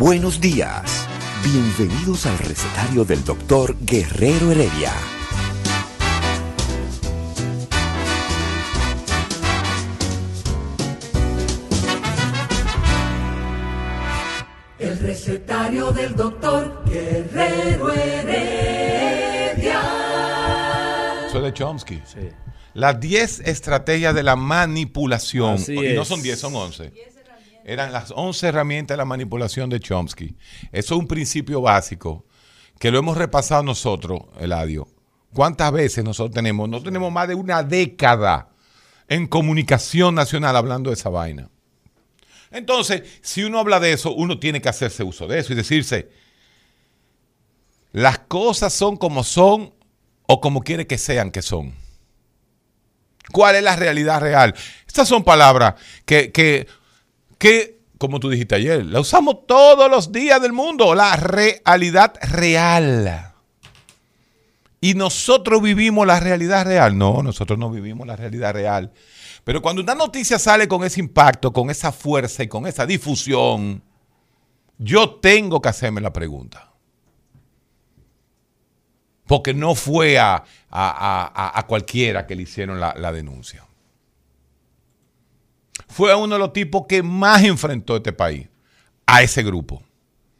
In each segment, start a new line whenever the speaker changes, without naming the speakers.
Buenos días. Bienvenidos al recetario del doctor Guerrero Heredia.
El recetario del doctor Guerrero Heredia.
Soy de Chomsky. Las 10 estrategias de la manipulación.
Así
y no son 10, son 11. Eran las 11 herramientas de la manipulación de Chomsky. Eso es un principio básico que lo hemos repasado nosotros, Eladio. ¿Cuántas veces nosotros tenemos? No tenemos más de una década en comunicación nacional hablando de esa vaina. Entonces, si uno habla de eso, uno tiene que hacerse uso de eso y decirse, las cosas son como son o como quiere que sean que son. ¿Cuál es la realidad real? Estas son palabras que, que, que, como tú dijiste ayer, la usamos todos los días del mundo, la realidad real. Y nosotros vivimos la realidad real. No, nosotros no vivimos la realidad real. Pero cuando una noticia sale con ese impacto, con esa fuerza y con esa difusión, yo tengo que hacerme la pregunta. Porque no fue a, a- a- a cualquiera que le hicieron la, la denuncia. Fue uno de los tipos que más enfrentó este país, a ese grupo.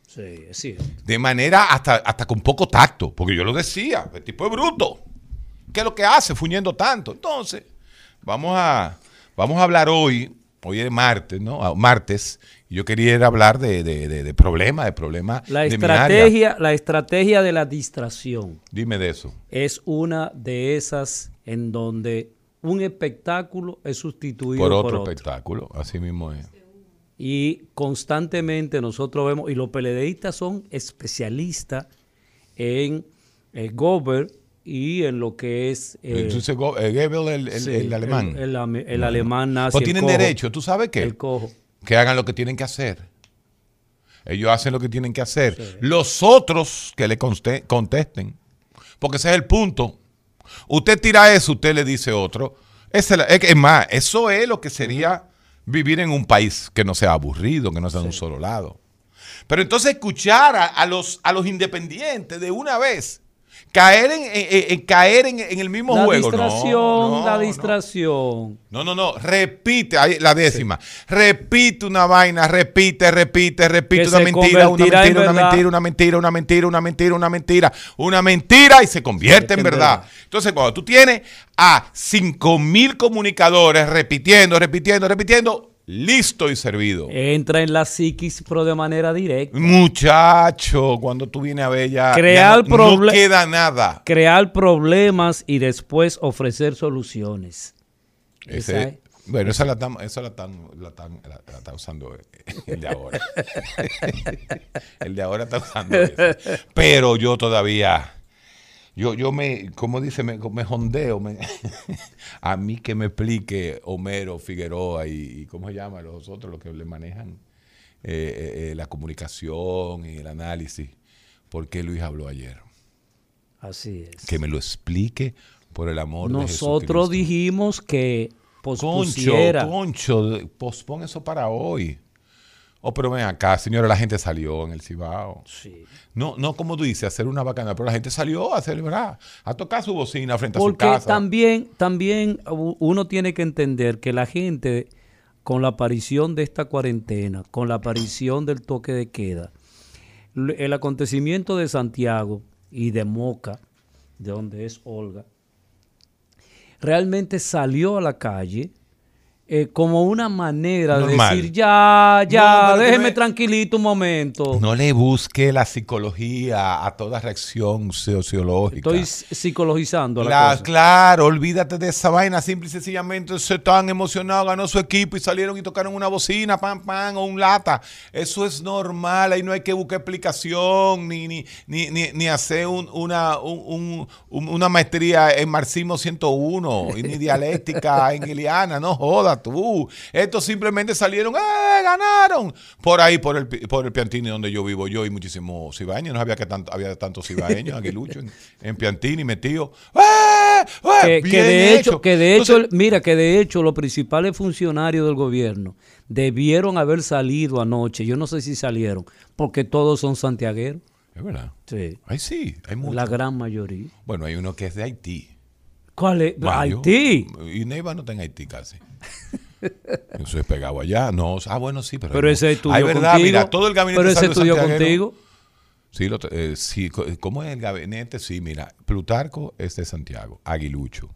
Sí, sí.
De manera hasta, hasta con poco tacto, porque yo lo decía, el tipo es bruto. ¿Qué es lo que hace fuñendo tanto? Entonces, vamos a, vamos a hablar hoy, hoy es martes, ¿no? Ah, Martes, yo quería ir a hablar de, de, de- de problemas, de problemas
La estrategia, la estrategia de la distracción
Dime de eso.
es una de esas en donde un espectáculo es sustituido
Por
por
otro, espectáculo, así mismo es.
Y constantemente nosotros vemos, y los peledeístas son especialistas en el gober y en lo que es eh,
Entonces, eh, Goebbels, el, el-
sí,
el alemán.
El, alemán nazi.
Pues
el
tienen
cojo,
derecho, ¿tú sabes qué?
El cojo.
que hagan lo que tienen que hacer. Ellos hacen lo que tienen que hacer. Los otros que le contesten. Porque ese es el punto. Usted tira eso, usted le dice otro. Es, es más, eso es lo que sería vivir en un país que no sea aburrido, que no sea de un solo lado. Pero entonces escuchar a, a los, a los independientes de una vez, caer en, en- en- caer en, en el mismo
La
juego.
Distracción,
no,
la distracción.
No, no, no. Repite, ahí, la décima. Repite una vaina, repite, repite, repite una mentira, una mentira, una mentira, una mentira, una mentira, una mentira, una mentira, una mentira y se convierte en
en
verdad.
verdad.
Entonces, cuando tú tienes a cinco mil comunicadores repitiendo, repitiendo, repitiendo, listo y servido.
Entra en la psiquis, pero de manera directa.
Muchacho, cuando tú vienes a ver ya,
Crear
ya no, queda nada.
Crear problemas y después ofrecer soluciones.
Ese-
Esa
bueno, esa la están, esa la están, la están- la- la está usando el de ahora. el de ahora está usando eso. Pero yo todavía, yo, yo me, como dice, me, me jondeo. me- a mí que me explique Homero, Figueroa y, y ¿cómo se llama? Los otros, los que le manejan eh, eh, eh, la comunicación y el análisis. ¿Por qué Luis habló ayer?
Así es.
Que me lo explique por el amor de
Nosotros
Jesucristo.
dijimos que
Concho,
pospusiera.
concho, pospon eso para hoy. Oh, pero ven acá, señora, la gente salió en el Cibao.
Sí.
No, no como tú dices, hacer una bacana, pero la gente salió a celebrar, a tocar su bocina frente a su
Porque
casa.
también, también u- uno tiene que entender que la gente, con la aparición de esta cuarentena, con la aparición del toque de queda, el acontecimiento de Santiago y de Moca, de donde es Olga, realmente salió a la calle eh, como una manera
Normal.
de decir, ya, ya,
No,
déjeme tranquilito un momento.
No le busque la psicología a toda reacción sociológica.
Estoy psicologizando la,
La-
cosa.
claro, olvídate de esa vaina. Simple y sencillamente se están emocionados, ganó su equipo y salieron y tocaron una bocina, pam, pam, o un lata. Eso es normal. Ahí no hay que buscar explicación ni, ni, ni, ni, ni hacer un- una, un- un- un- una maestría en marxismo 101 y ni dialéctica hegeliana. No tú. Estos simplemente salieron, ¡eh! ¡Ganaron! Por ahí, por el, por el Piantini donde yo vivo yo y muchísimos cibaeños. No había que tanto, había tantos cibaeños, aguiluchos en, en Piantini metido. ¡Eh! ¡Eh!
que, de hecho, que de hecho,
Entonces,
mira, que de hecho los principales funcionarios del gobierno debieron haber salido anoche. Yo no sé si salieron, porque todos son santiagueros.
es verdad.
Sí,
Ay, sí, hay muchos.
la gran mayoría.
Bueno, hay uno que es de Haití.
¿Cuál es? Haití.
Y Neiva no está en Haití casi. Eso es pegado allá. No, ah, bueno, sí, pero.
Pero
no.
ese estudió
Ay, verdad,
contigo.
mira, todo el gabinete
Pero ese estudió contigo.
Sí, lo, eh, sí, co- ¿cómo es el gabinete? Sí, mira, Plutarco es de Santiago, Aguilucho.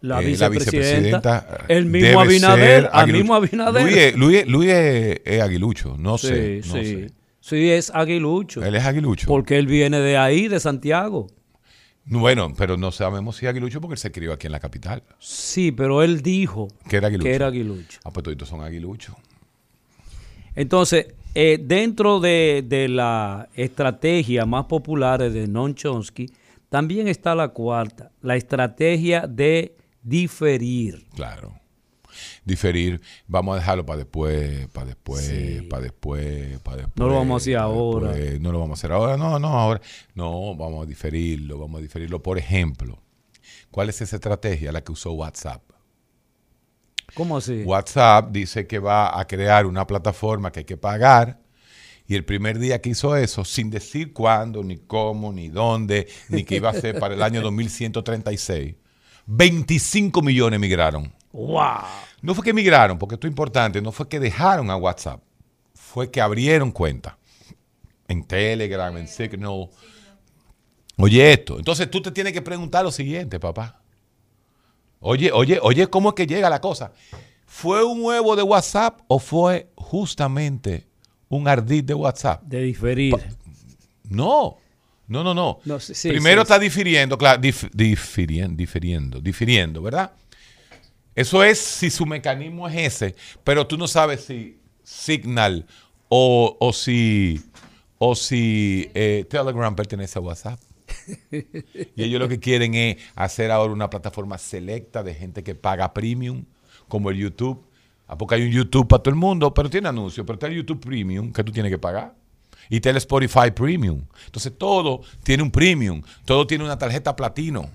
La,
Eh,
vicepresidenta, el mismo Abinader, al mismo Abinader.
Luis, es- Luis, Luis es, es Aguilucho, no
sí,
sé. no
sí.
sé.
Sí, es aguilucho.
Él es Aguilucho.
Porque él viene de ahí, de Santiago.
Bueno, pero no sabemos si es Aguilucho porque él se crió aquí en la capital.
Sí, pero él dijo
Que era Aguilucho.
que era aguilucho.
Ah, pues todos son Aguiluchos.
Entonces, eh, dentro de, de la estrategia más popular de Noam Chomsky, también está la cuarta, la estrategia de diferir.
Claro. Diferir, vamos a dejarlo para después, para después,
Sí.
para después, para después.
No lo vamos a hacer ahora.
después. No lo vamos a hacer ahora, no, no, ahora. No, vamos a diferirlo, vamos a diferirlo. Por ejemplo, ¿cuál es esa estrategia? La que usó WhatsApp.
¿Cómo así?
WhatsApp dice que va a crear una plataforma que hay que pagar. Y el primer día que hizo eso, sin decir cuándo, ni cómo, ni dónde, ni qué iba a ser para el año 2136, 25 millones migraron.
¡Wow!
No fue que migraron, porque esto es importante, no fue que dejaron a WhatsApp, fue que abrieron cuenta en Telegram, en Signal. Oye esto, entonces tú te tienes que preguntar lo siguiente, papá. Oye, oye, oye, ¿cómo es que llega la cosa? ¿Fue un huevo de WhatsApp o fue justamente un ardid de WhatsApp?
De diferir.
No, no, no, no.
No, sí,
Primero
sí,
está difiriendo, claro, dif- difirien- difiriendo, difiriendo, ¿verdad? Eso es si su mecanismo es ese, pero tú no sabes si Signal o, o si, o si eh, Telegram pertenece a WhatsApp. Y ellos lo que quieren es hacer ahora una plataforma selecta de gente que paga premium, como el YouTube. ¿A poco hay un YouTube para todo el mundo? Pero tiene anuncios, pero está el YouTube Premium que tú tienes que pagar. Y está el Spotify Premium. Entonces todo tiene un premium, todo tiene una tarjeta platino.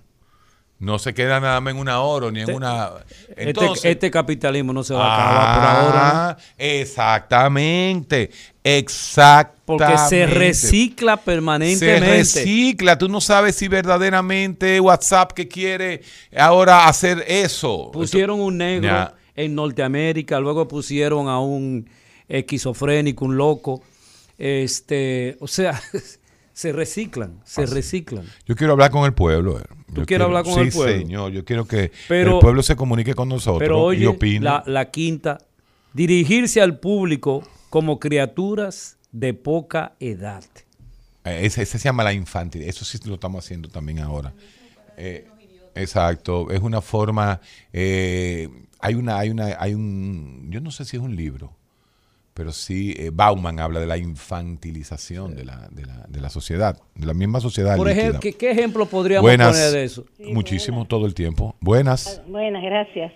No se queda nada más en una oro ni en una... Entonces,
este, este capitalismo no se va a acabar por ahora.
Ah, Exactamente, exactamente.
Porque se recicla
Se
permanentemente.
recicla. Tú no sabes si verdaderamente WhatsApp que quiere ahora hacer eso.
Pusieron un negro en Norteamérica, luego pusieron a un esquizofrénico, un loco. Este, o sea, se reciclan, se reciclan.
Yo quiero hablar con el pueblo. eh.
¿Tú
Yo
quieres
quiero-
hablar con
sí,
el pueblo?
señor. Yo quiero que
Pero-
el pueblo se comunique con nosotros
Pero
y
oye,
opine.
la, la quinta, dirigirse al público como criaturas de poca edad.
Eh, Ese, ese se llama la infantil. Eso sí lo estamos haciendo también ahora. Eh, exacto. Es una forma. eh, hay una, hay una, hay un. Yo no sé si es un libro, pero sí eh, Bauman habla de la infantilización de la, de la, de la sociedad, de la misma sociedad.
Por ejemplo, ¿qué, qué ejemplo podríamos
Buenas.
poner de eso?
Muchísimo todo el tiempo. Buenas.
Buenas, gracias.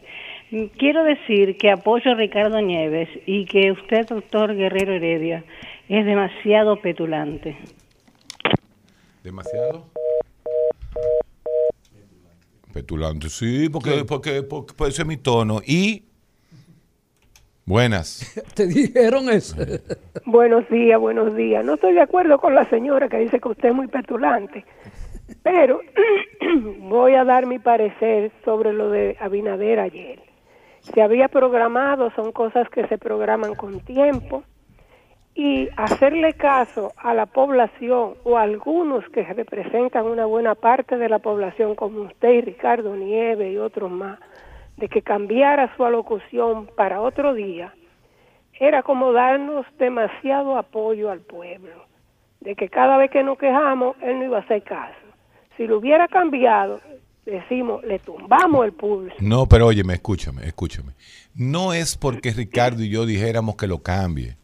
Mm, Quiero decir que apoyo a Ricardo Nieves y que usted, doctor Guerrero Heredia, es demasiado petulante.
¿Demasiado? Petulante, sí, porque, porque, porque, porque ese es mi tono. Y. Buenas.
¿Te dijeron eso?
Buenos días, buenos días. No estoy de acuerdo con la señora que dice que usted es muy petulante, pero voy a dar mi parecer sobre lo de Abinader ayer. Se había programado, son cosas que se programan con tiempo, y hacerle caso a la población o a algunos que representan una buena parte de la población, como usted y Ricardo Nieves y otros más, de que cambiara su alocución para otro día, era como darnos demasiado apoyo al pueblo, de que cada vez que nos quejamos, él no iba a hacer caso. Si lo hubiera cambiado, decimos, le tumbamos el pulso.
No, pero óyeme, escúchame, escúchame. No es porque Ricardo y yo dijéramos que lo cambie,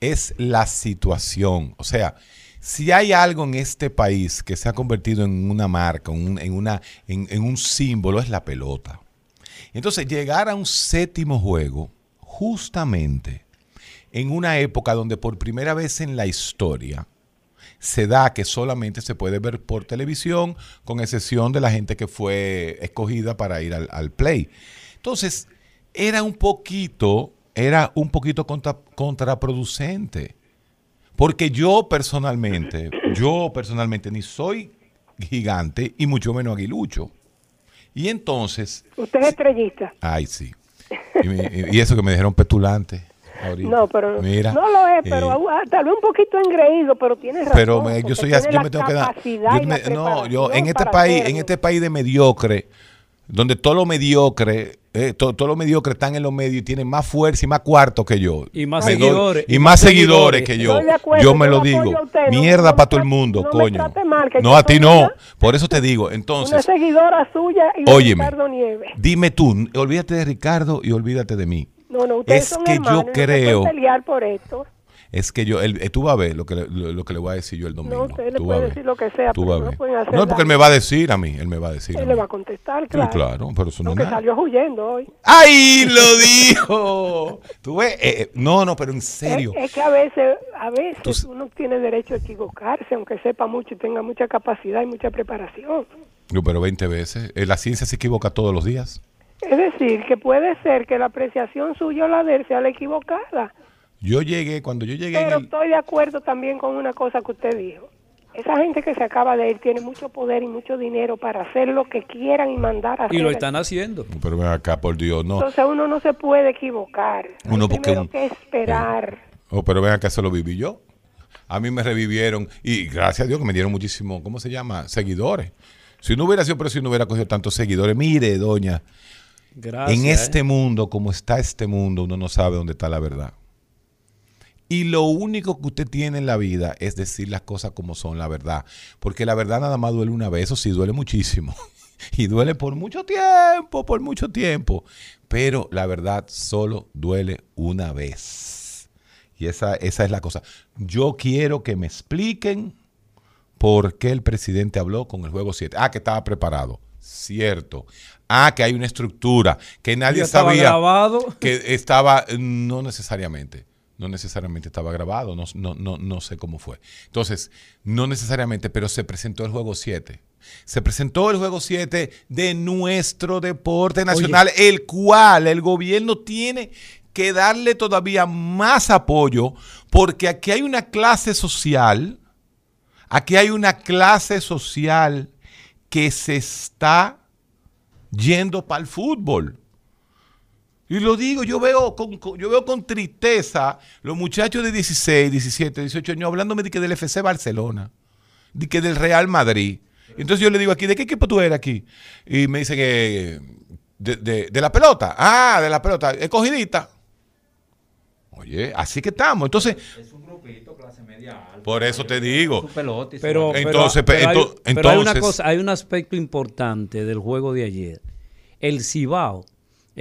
es la situación. O sea, si hay algo en este país que se ha convertido en una marca, en, una, en un símbolo, es la pelota. Entonces, llegar a un séptimo juego, justamente en una época donde por primera vez en la historia se da que solamente se puede ver por televisión, con excepción de la gente que fue escogida para ir al, play. Entonces, era un poquito, era un poquito contraproducente. Porque yo personalmente, yo personalmente ni soy gigante y mucho menos aguilucho. Y entonces...
Usted es estrellista.
Ay, sí. Y, y eso que me dijeron petulante.
No, pero no lo es, pero eh, tal vez un poquito engreído, pero tiene razón.
Pero yo soy así, yo me tengo que dar. no, yo en este país, en este país de mediocre, donde todo lo mediocre, eh, todo, lo mediocre están en los medios y tienen más fuerza y más cuarto que yo.
Y más seguidores.
y, más seguidores, que yo. yo me lo digo. Mierda para todo el mundo, coño. no, a ti no. Por eso te digo. Entonces. Una
seguidora suya y óyeme, Ricardo Nieves.
Dime tú, olvídate de Ricardo y olvídate de mí.
No, no, ustedes
es que yo creo.
pelear por esto.
Es que yo, eh, tú vas a ver lo que, le, lo, que le voy a decir yo el domingo.
No, usted le puede decir lo que sea, pero no pueden hacer
No, porque él me va a decir a mí, él me va a decir
Él le va a contestar, claro.
Sí, claro, pero eso no,
es nada. salió huyendo hoy.
¡Ay, lo dijo! ¿Tú ves? Eh, eh, no, no, pero en serio.
Es, que a veces, a veces uno tiene derecho a equivocarse, aunque sepa mucho y tenga mucha capacidad y mucha preparación.
No, pero 20 veces. La ciencia se equivoca todos los días.
Es decir, que puede ser que la apreciación suya o la de él sea la equivocada.
Yo llegué, cuando yo llegué...
Pero estoy de acuerdo también con una cosa que usted dijo. Esa gente que se acaba de ir tiene mucho poder y mucho dinero para hacer lo que quieran y mandar a hacer.
Y lo están haciendo.
Pero ven acá, por Dios, no.
Entonces uno no se puede equivocar.
Uno porque...
Hay que esperar.
Eh, oh, pero ven acá, eso lo viví yo. A mí me revivieron y gracias a Dios que me dieron muchísimo, ¿cómo se llama? Seguidores. Si no hubiera sido pero si no hubiera cogido tantos seguidores, mire, doña, en este mundo, como está este mundo, uno no sabe dónde está la verdad. Y lo único que usted tiene en la vida es decir las cosas como son, la verdad. Porque la verdad nada más duele una vez, eso sí duele muchísimo. Y duele por mucho tiempo, por mucho tiempo. Pero la verdad solo duele una vez. Y esa, esa es la cosa. Yo quiero que me expliquen por qué el presidente habló con el juego 7. Ah, que estaba preparado. Cierto. Ah, que hay una estructura que nadie sabía
grabado?
que estaba, no necesariamente, no necesariamente estaba grabado, no, no, no, no sé cómo fue. Entonces, no necesariamente, pero se presentó el juego 7. Se presentó el juego 7 de nuestro deporte nacional, el cual el gobierno tiene que darle todavía más apoyo, porque aquí hay una clase social, aquí hay una clase social que se está yendo para el fútbol. Y lo digo, yo veo con, yo veo con tristeza los muchachos de 16, 17, 18 años hablándome de que del FC Barcelona, de que del Real Madrid. Entonces yo le digo aquí, ¿de qué equipo tú eres aquí? Y me dice que de, de, la pelota. Ah, de la pelota, escogidita. Oye, así que estamos. Entonces,
es un grupito clase media alta.
Por eso te digo.
Pero, entonces, pero, hay, una cosa, hay un aspecto importante del juego de ayer. El Cibao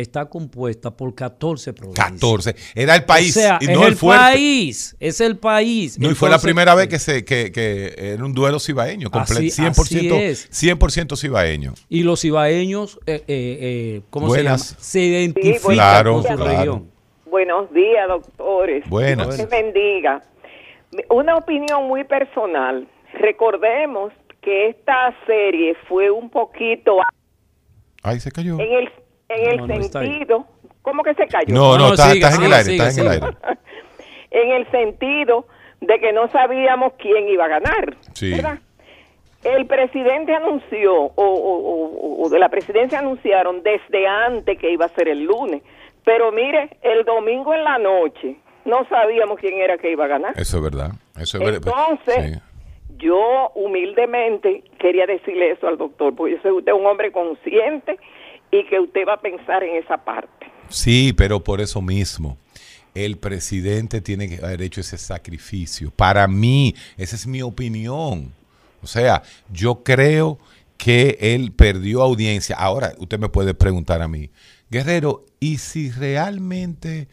está compuesta por 14 provincias.
14. Era el país
o sea,
y
no es el, país. Es el país.
No, y fue la primera vez que se que, que era un duelo cibaeño, así, 100%, 100 cibaeño.
Y los cibaeños, eh, eh, eh ¿cómo se llama? Se
identifican con su región.
Buenos días, doctores.
Buenas.
Que bendiga. Una opinión muy personal. Recordemos que esta serie fue un poquito...
Ay, se cayó.
En el, en el sentido... ¿Cómo que se cayó?
No, no, estás, en el aire, estás en el aire.
en el sentido de que no sabíamos quién iba a ganar.
Sí.
¿verdad? El presidente anunció, o, o, o, de la presidencia anunciaron desde antes que iba a ser el lunes. Pero mire, el domingo en la noche no sabíamos quién era que iba a ganar.
Eso es verdad. Eso es
Entonces, yo humildemente quería decirle eso al doctor, porque yo soy usted un hombre consciente y que usted va a pensar en esa parte.
Sí, pero por eso mismo. El presidente tiene que haber hecho ese sacrificio. Para mí, esa es mi opinión. O sea, yo creo que él perdió audiencia. Ahora, usted me puede preguntar a mí, Guerrero, ¿y si realmente,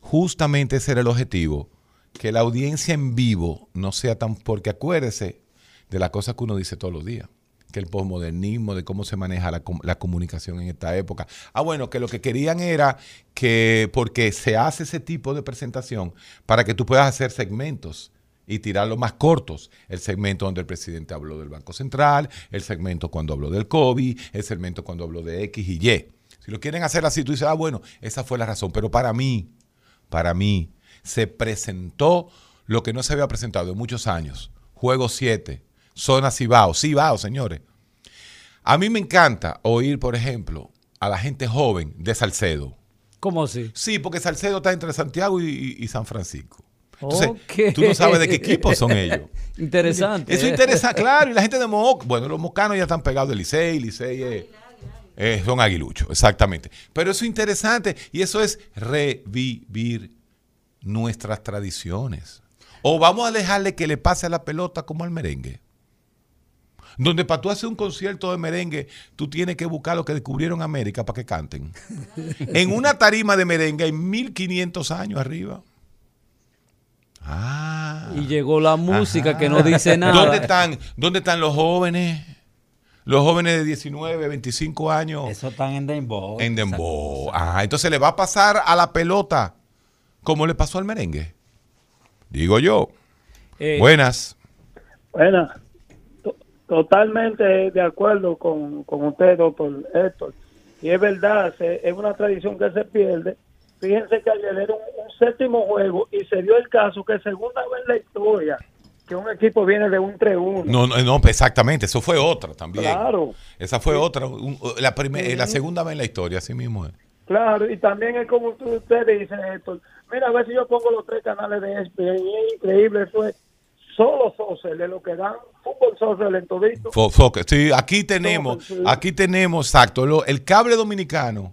justamente ese era el objetivo? Que la audiencia en vivo no sea tan... Porque acuérdese de las cosas que uno dice todos los días que el posmodernismo, de cómo se maneja la, la comunicación en esta época. Ah, bueno, que lo que querían era que, porque se hace ese tipo de presentación para que tú puedas hacer segmentos y tirarlos más cortos. El segmento donde el presidente habló del Banco Central, el segmento cuando habló del COVID, el segmento cuando habló de X y Y. Si lo quieren hacer así, tú dices, ah, bueno, esa fue la razón. Pero para mí, para mí, se presentó lo que no se había presentado en muchos años. Juego 7, Zona Cibao, Cibao, señores. A mí me encanta oír, por ejemplo, a la gente joven de Salcedo.
¿Cómo así?
Sí, porque Salcedo está entre Santiago y, San Francisco. Entonces, tú no sabes de qué equipo son ellos.
Interesante.
Eso interesa, claro, y la gente de Moca, bueno, los mocanos ya están pegados de Licey, Licey es- eh, son aguiluchos, exactamente. Pero eso es interesante y eso es revivir nuestras tradiciones. O vamos a dejarle que le pase a la pelota como al merengue. Donde para tú hacer un concierto de merengue, tú tienes que buscar lo que descubrieron América para que canten. En una tarima de merengue hay 1500 años arriba. Ah.
Y llegó la música
Ajá.
que no dice nada.
¿Dónde están, ¿Dónde están los jóvenes? Los jóvenes de 19, 25 años.
Eso están en Dembow.
En Dembow. Ajá, entonces le va a pasar a la pelota como le pasó al merengue. Digo yo.
Eh,
Buenas.
Bueno, to- totalmente de acuerdo con, con usted, doctor Héctor. Y es verdad, se- es una tradición que se pierde. Fíjense que ayer era un, un séptimo juego y se dio el caso que segunda vez en la historia que un equipo viene de un 3-1.
No, no, no, exactamente. Eso fue otra también.
Claro.
Esa fue otra. un- la, primer- la segunda vez en la historia, así mismo es.
Claro, y también es como usted, usted dice, Héctor. Mira, a ver si yo pongo los tres canales de ESPN. es increíble, eso es solo social, de lo que dan fútbol social en todito.
Sí, aquí tenemos, aquí tenemos, exacto, lo- el cable dominicano,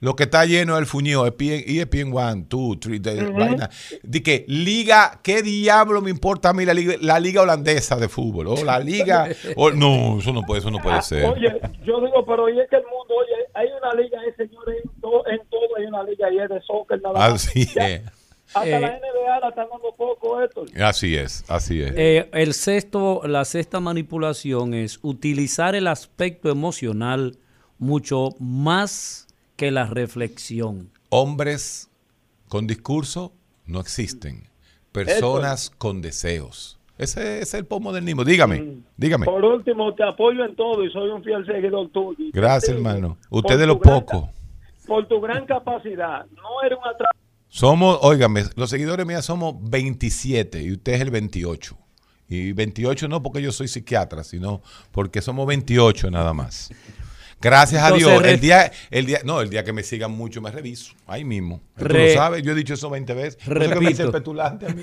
lo que está lleno del fuño, ESPN, ESPN 1, 2, 3, de vaina. De que liga, ¿qué diablo me importa a mí la liga, la liga holandesa de fútbol? O la liga, o- no, eso no puede, eso no puede
Ah,
ser.
Oye, yo digo, pero oye, es que el mundo, oye, hay una liga, eh, señores, en, to- en todo hay una liga y es de soccer nada más.
Así
Ya,
es,
Hasta
Eh,
la NBA la están dando poco esto.
así es, así es.
Eh, el sexto, la sexta manipulación es utilizar el aspecto emocional mucho más que la reflexión.
Hombres con discurso no existen. Personas con deseos. Ese, ese es el postmodernismo. Dígame, dígame.
Por último, te apoyo en todo y soy un fiel seguidor tuyo.
Gracias,
Sí,
hermano.
por
Usted de los
gran
pocos.
Por tu gran capacidad. No eres un atrás.
Somos, óigame, los seguidores míos somos 27 y usted es el 28. Y 28 no porque yo soy psiquiatra, sino porque somos 28 nada más. Gracias a
Entonces,
Dios. El día, el día, no, el día que me sigan mucho me reviso. Ahí mismo. Tú lo sabes, yo he dicho eso 20 veces. Por eso que me dicen petulante a mí.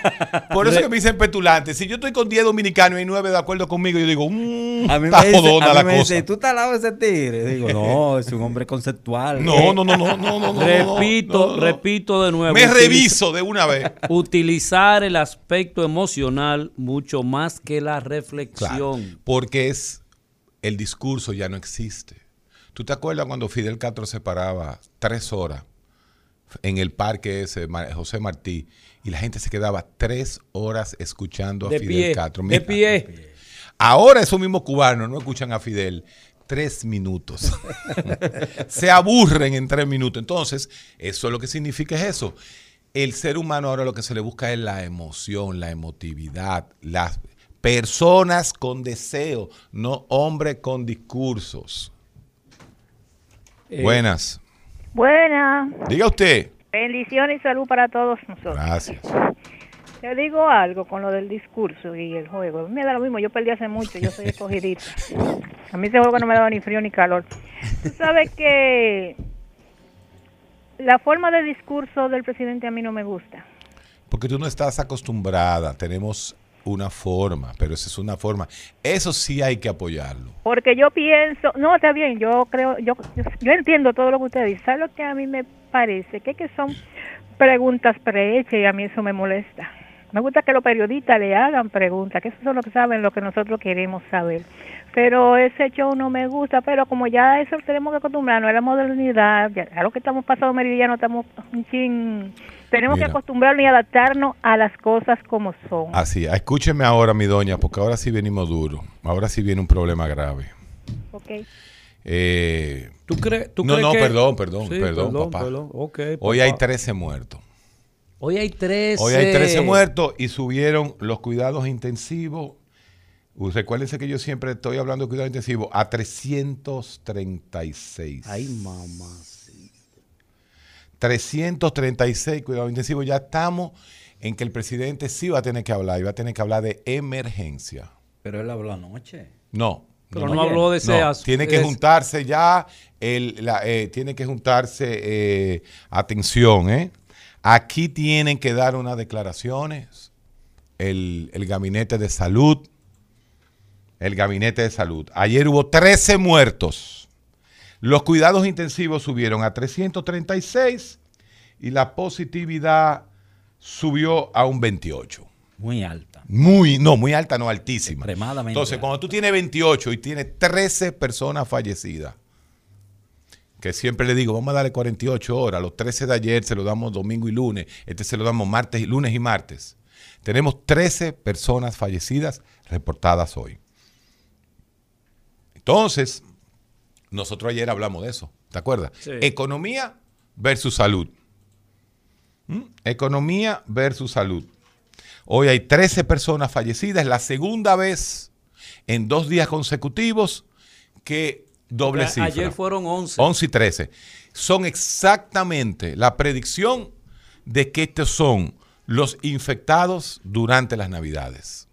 Por eso que me dicen petulante. Si yo estoy con 10 dominicanos y 9 de acuerdo conmigo, yo digo, mmm,
A mí
está
me dice,
jodona
a mí
la
me
cosa.
dice, ¿tú estás al lado de ese tigre? Digo, no, es un hombre conceptual.
No, no, no, no, no, no, no, no,
repito,
no, no.
repito de nuevo.
Me
utiliza-
reviso de una vez.
Utilizar el aspecto emocional mucho más que la
Claro,
reflexión.
porque es el discurso ya no existe. ¿Tú te acuerdas cuando Fidel Castro se paraba tres horas en el parque ese, José Martí, y la gente se quedaba tres horas escuchando a
De
Fidel
pie,
Castro?
de
Mira,
pie.
Ahora esos mismos cubanos no escuchan a Fidel tres minutos. se aburren en tres minutos. Entonces, eso es lo que significa es eso. El ser humano ahora lo que se le busca es la emoción, la emotividad, las personas con deseo, no hombres con discursos.
Eh,
Buenas.
Buena.
Diga usted.
Bendición y salud para todos nosotros.
Gracias.
Te digo algo con lo del discurso y el juego. A mí me da lo mismo, yo perdí hace mucho, yo soy escogidita. A mí ese juego no me daba ni frío ni calor. Tú sabes que la forma de discurso del presidente a mí no me gusta.
Porque tú no estás acostumbrada. Tenemos una forma, pero esa es una forma. Eso sí hay que apoyarlo.
Porque yo pienso, no, está bien, yo creo, yo, yo, entiendo todo lo que usted dice. ¿Sabe lo que a mí me parece? Que, son preguntas prehechas y a mí eso me molesta. Me gusta que los periodistas le hagan preguntas, que esos son los que saben lo que nosotros queremos saber. Pero ese show no me gusta, pero como ya eso tenemos que acostumbrarnos a la modernidad, a lo que estamos pasado meridiano, estamos un chin, tenemos
Mira.
que acostumbrarnos y adaptarnos a las cosas como son.
Así, escúcheme ahora, mi doña, porque ahora sí venimos duro. Ahora sí viene un problema grave.
¿ok?
Eh,
¿Tú crees? tú
no,
crees
no,
que-
perdón, perdón,
Sí,
perdón,
perdón,
papá.
perdón. Ok,
Hoy hay
papá.
13 muertos.
Hoy hay 13.
Hoy hay 13 muertos y subieron los cuidados intensivos. Recuérdense que yo siempre estoy hablando de cuidados intensivos a 336.
Ay, mamá.
336 cuidados intensivos. Ya estamos en que el presidente sí va a tener que hablar y va a tener que hablar de emergencia.
Pero él habló anoche.
No.
Pero no habló de ese
No,
asunto.
Tiene que juntarse ya, el, la, eh, tiene que juntarse, eh, atención, ¿eh? Aquí tienen que dar unas declaraciones el, el gabinete de salud, el gabinete de salud. Ayer hubo 13 muertos. Los cuidados intensivos subieron a 336 y la positividad subió a un 28.
Muy alta.
Muy, no, muy alta, no, altísima.
Extremadamente
Entonces,
alta.
cuando tú tienes 28 y tienes 13 personas fallecidas, que siempre le digo, vamos a darle 48 horas, los 13 de ayer se lo damos domingo y lunes, este se lo damos martes, y lunes y martes. Tenemos 13 personas fallecidas reportadas hoy. Entonces, nosotros ayer hablamos de eso, ¿te acuerdas?
Sí.
Economía versus salud. ¿Mm? Economía versus salud. Hoy hay 13 personas fallecidas, la segunda vez en dos días consecutivos que doble cifra.
Ayer fueron 11.
11 y 13. Son exactamente la predicción de que estos son los infectados durante las Navidades.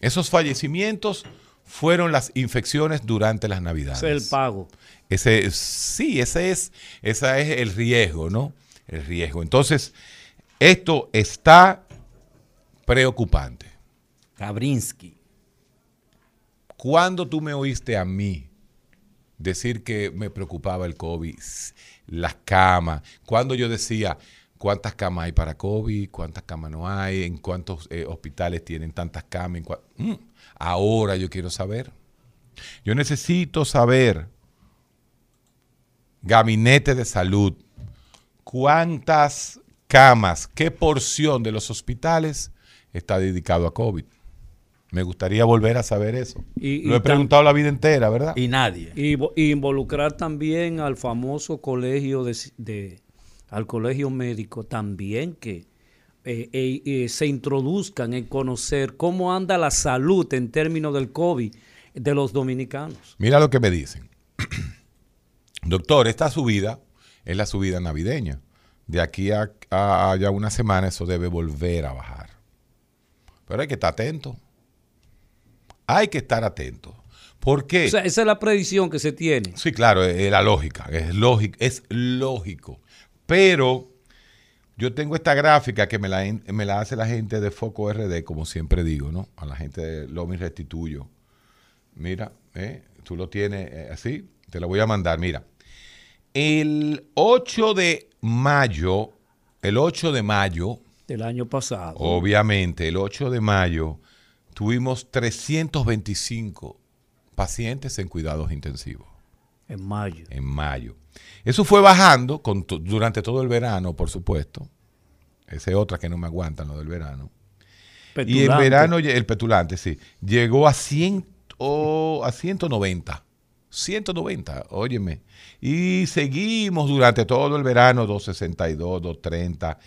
Esos fallecimientos fueron las infecciones durante las Navidades.
Ese es el pago.
Ese, sí, ese es, ese es el riesgo, ¿no? El riesgo. Entonces, esto está preocupante.
Kabrinsky.
¿Cuándo tú me oíste a mí decir que me preocupaba el COVID? Las camas. Cuando yo decía, ¿cuántas camas hay para COVID? ¿Cuántas camas no hay? ¿En cuántos eh, hospitales tienen tantas camas? En Mm, ahora yo quiero saber. Yo necesito saber, gabinete de salud, cuántas camas, qué porción de los hospitales está dedicado a COVID. Me gustaría volver a saber eso.
Y-
Lo he preguntado la vida entera, ¿verdad?
Y nadie.
Y involucrar también al famoso colegio de, de- al colegio médico también que eh, eh, eh, se introduzcan en conocer cómo anda la salud en términos del COVID de los dominicanos.
Mira lo que me dicen. Doctor, esta subida es la subida navideña. De aquí a, a- a ya una semana eso debe volver a bajar. Pero hay que estar atento. Hay que estar atento. ¿Por qué?
O sea, esa es la predicción que se tiene.
Sí, claro, es, es la lógica, es lógico, es lógico. Pero yo tengo esta gráfica que me la, me la hace la gente de Foco RD, como siempre digo, ¿no? A la gente de Lomi Restituyo. Mira, ¿eh? tú lo tienes eh, así, te la voy a mandar, mira. El 8 de mayo, el 8 de mayo,
Del año pasado.
Obviamente, el 8 de mayo tuvimos 325 pacientes en cuidados intensivos.
En mayo.
En mayo. Eso fue bajando con durante todo el verano, por supuesto. Esa es otra que no me aguantan, lo del verano. Y en
Petulante.
verano, el petulante, sí, llegó a, 100, o- a 190. 190, óyeme. Y seguimos durante todo el verano, 262, 230.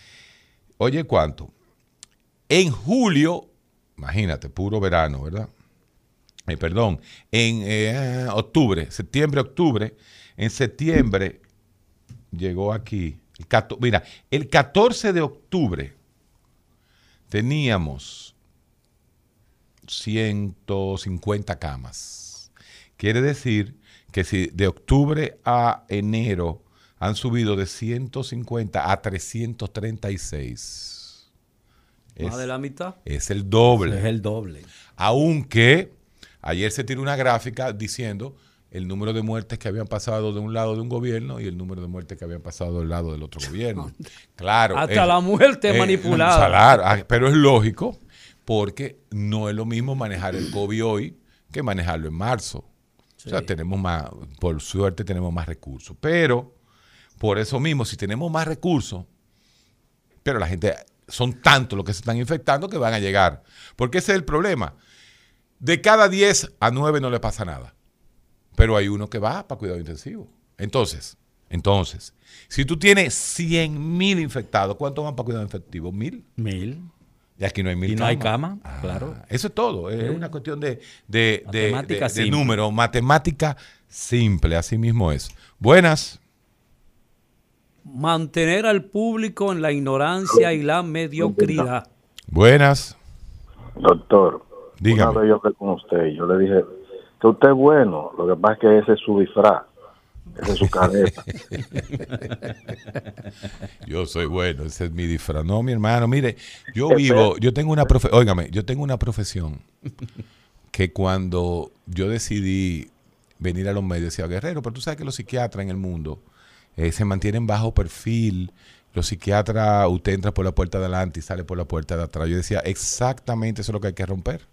Oye, ¿cuánto? En julio, imagínate, puro verano, ¿verdad? Eh, perdón, en eh, octubre, septiembre, octubre, en septiembre llegó aquí. el cato- mira, el 14 de octubre teníamos 150 camas. Quiere decir que si de octubre a enero han subido de 150 a 336.
Más de la mitad.
Es el doble.
Es el doble.
Aunque ayer se tiró una gráfica diciendo el número de muertes que habían pasado de un lado de un gobierno y el número de muertes que habían pasado del lado del otro gobierno. Claro.
Hasta la muerte manipulada.
Claro, ah, pero es lógico porque no es lo mismo manejar el COVID hoy que manejarlo en marzo. O sea, tenemos más, por suerte tenemos más recursos. Pero, por eso mismo, si tenemos más recursos, pero la gente, son tantos los que se están infectando que van a llegar. Porque ese es el problema. De cada 10 a 9 no le pasa nada. Pero hay uno que va para cuidado intensivo. Entonces, entonces, si tú tienes 100 mil infectados, ¿cuántos van para cuidado intensivo? ¿Mil?
Mil.
Y aquí no hay mil
Y no hay cama, claro.
Eso es todo. Es
Sí.
una cuestión de, de, de-
Matemática
de- número. Matemática simple, así mismo es. Buenas.
Mantener al público en la ignorancia y la mediocridad.
Buenas.
Doctor,
Dígame.
una vez yo hablé con usted y yo le dije que usted es bueno, lo que pasa es que ese es su disfraz, esa es su careta.
Yo soy bueno, ese es mi disfraz. No, mi hermano, mire, yo vivo, yo tengo una profe óigame, yo tengo una profesión que cuando yo decidí venir a los medios decía, Guerrero, pero tú sabes que los psiquiatras en el mundo eh, se mantienen bajo perfil. Los psiquiatras, usted entra por la puerta de adelante y sale por la puerta de atrás. Yo decía, exactamente eso es lo que hay que romper.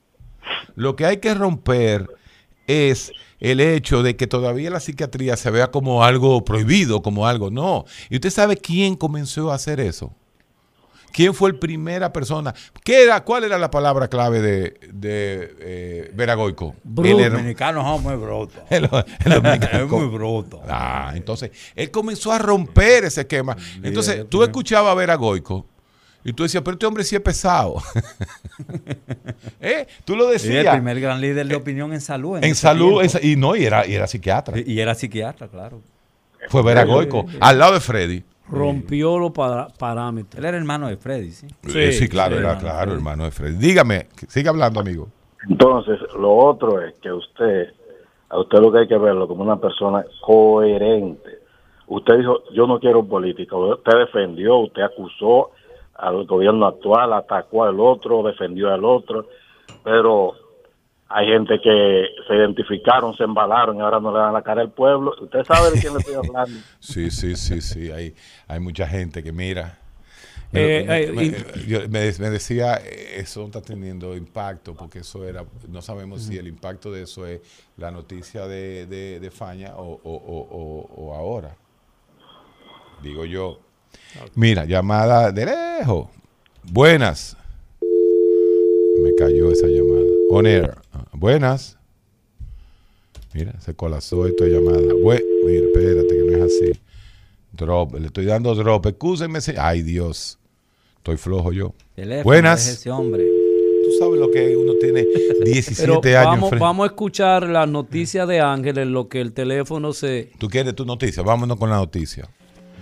Lo que hay que romper es el hecho de que todavía la psiquiatría se vea como algo prohibido, como algo. No. ¿Y usted sabe quién comenzó a hacer eso? ¿Quién fue la primera persona? ¿Qué era, ¿Cuál era la palabra clave de, de eh, Veragoico?
Bruto.
El
muy brutos.
el- el dominicano.
Es muy bruto.
Ah, entonces, él comenzó a romper ese esquema. Entonces, tú escuchabas a Veragoico y tú decías, pero este hombre sí es pesado. ¿Eh? Tú lo
Y
decías.
el primer gran líder de opinión en salud.
En salud, en y no, y era, y era psiquiatra.
Y era psiquiatra, claro.
Fue Veragoico, al lado de Freddy.
Rompió los para- parámetros.
Él era hermano de Freddy, sí.
Sí, sí, claro, era claro, hermano de Freddy. Dígame, sigue hablando, amigo.
Entonces, lo otro es que usted, a usted lo que hay que verlo como una persona coherente. Usted dijo, yo no quiero política. Usted defendió, usted acusó al gobierno actual, atacó al otro, defendió al otro, pero hay gente que se identificaron, se embalaron y ahora no le dan la cara al pueblo. Usted sabe de quién le estoy hablando.
Sí, sí, sí, sí. Hay, hay mucha gente que mira.
Eh,
Me-
eh,
me,
y-
yo- me- me decía, eh, eso está teniendo impacto, porque eso era, no sabemos si el impacto de eso es la noticia de, de, de Faña o, o- o- o- o ahora. Digo yo. Mira, llamada de lejos. Buenas. Me cayó esa llamada. On air. Ah, Buenas. Mira, se colapsó esta llamada. Bue- Mira, espérate, que no es así. Drop, le estoy dando drop. Excúsenme. se- Ay, Dios. Estoy flojo yo.
Teléfono,
Buenas.
es ese hombre.
Tú sabes lo que uno tiene 17
Pero
años.
vamos, vamos a escuchar las noticias de Ángel en lo que el teléfono se...
¿Tú quieres tu noticia? Vámonos con la noticia.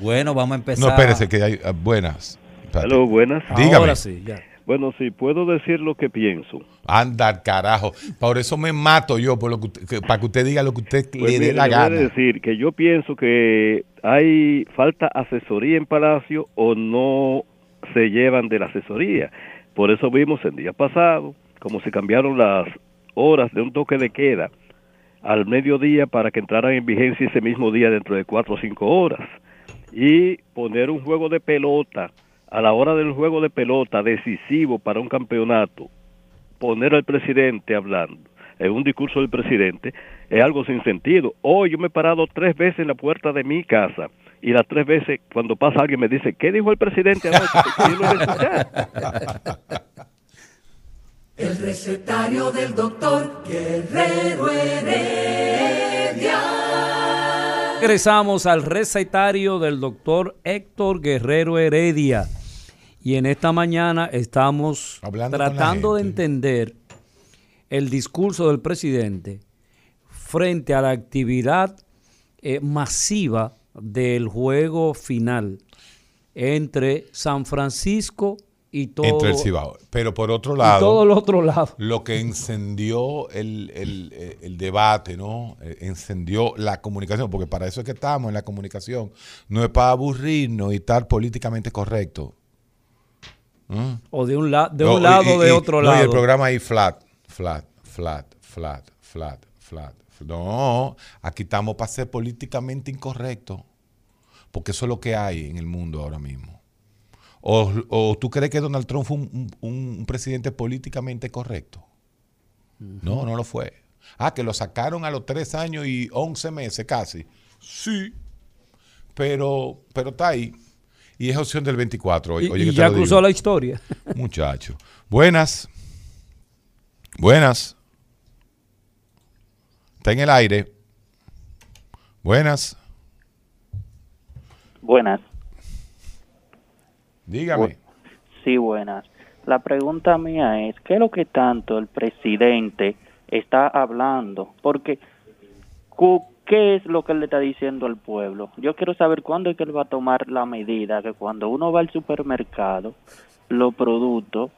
Bueno, vamos a empezar.
No, espérese, que hay ah, buenas.
Aló, buenas.
Dígame.
Ahora sí, ya.
Bueno, sí, puedo decir lo que pienso.
Anda, carajo. Por eso me mato yo, por lo que usted- que- para que usted diga lo que usted
Pues
le dé la
le voy a
gana.
decir que yo pienso que hay falta asesoría en Palacio o no se llevan de la asesoría. Por eso vimos el día pasado como se cambiaron las horas de un toque de queda al mediodía para que entraran en vigencia ese mismo día dentro de cuatro o cinco horas. Y poner un juego de pelota a la hora del juego de pelota decisivo para un campeonato, poner al presidente hablando en un discurso del presidente es algo sin sentido. Hoy yo me he parado tres veces en la puerta de mi casa y las tres veces cuando pasa alguien me dice, ¿qué dijo el presidente.
El recetario del doctor Guerrero Heredia.
Regresamos al recetario del doctor Héctor Guerrero Heredia. Y en esta mañana estamos
Hablando
tratando de entender el discurso del presidente frente a la actividad eh, masiva del juego final entre San Francisco y todo,
Entre el Cibao. Pero por otro
y
lado,
todo el otro lado.
lo que encendió el, el- el- el debate, ¿no? Eh, Encendió la comunicación, porque para eso es que estamos en la comunicación. No es para aburrirnos y estar políticamente correcto. ¿Mm?
O de un, la- de
No,
un lado o de
y-
otro
no, y el
lado.
programa ahí flat, flat, flat, flat, flat, flat. No, aquí estamos para ser políticamente incorrectos. Porque eso es lo que hay en el mundo ahora mismo. ¿O, o tú crees que Donald Trump fue un, un- un presidente políticamente correcto? No, no lo fue. Ah, que lo sacaron a los tres años y once meses casi. Sí, pero, pero está ahí. Y es opción del 24. Oye,
Y-
oye
y
que te
ya
lo
cruzó
digo.
la historia.
Muchacho. Buenas. Buenas. Está en el aire. Buenas.
Buenas.
Dígame.
Sí, buenas. La pregunta mía es, ¿qué es lo que tanto el presidente está hablando? Porque, ¿qué es lo que él le está diciendo al pueblo? Yo quiero saber cuándo es que él va a tomar la medida que cuando uno va al supermercado, los productos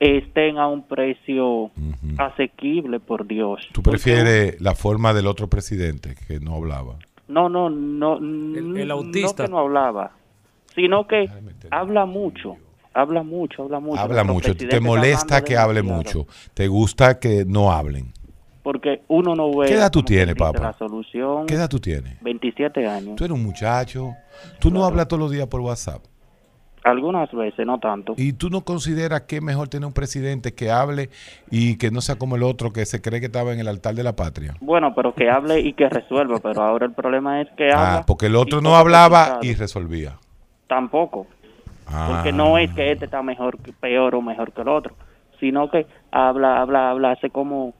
estén a un precio asequible, por Dios.
¿Tú prefieres la forma del otro presidente que no hablaba?
No, no, no.
el
No
autista.
que no hablaba, sino que habla mucho, habla mucho, habla mucho.
Habla mucho. ¿Te molesta que hable mucho? ¿Te gusta que no hablen?
Porque uno no ve.
¿Qué edad tú tienes, papá?
La solución.
¿Qué edad tú tienes?
27 años.
Tú eres un muchacho. Tú no hablas todos los días por WhatsApp.
Algunas veces, no tanto.
¿Y tú no consideras que es mejor tener un presidente que hable y que no sea como el otro que se cree que estaba en el altar de la patria?
Bueno, pero que hable y que resuelva. Pero ahora el problema es que habla.
Ah, porque el otro no hablaba y resolvía.
Tampoco. Porque no es que este está mejor, que- peor o mejor que el otro, sino que habla, habla, habla, hace como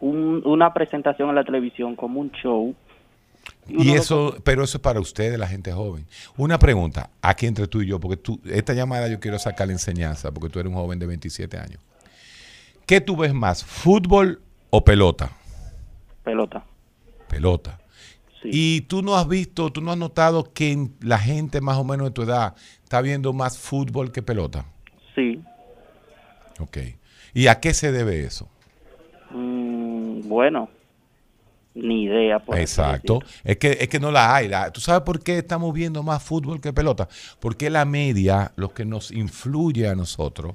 un- una presentación en la televisión, como un show.
Y eso, pero eso es para ustedes, la gente joven. Una pregunta, aquí entre tú y yo, porque tú, esta llamada yo quiero sacar la enseñanza, porque tú eres un joven de 27 años. ¿Qué tú ves más, fútbol o pelota?
Pelota.
Pelota. Y tú no has visto, tú no has notado que la gente más o menos de tu edad está viendo más fútbol que pelota.
Sí.
Ok. ¿Y a qué se debe eso?
Mm, bueno, ni idea. por
Exacto. Es que, es que no la hay. La- ¿Tú sabes por qué estamos viendo más fútbol que pelota? Porque la media, lo que nos influye a nosotros,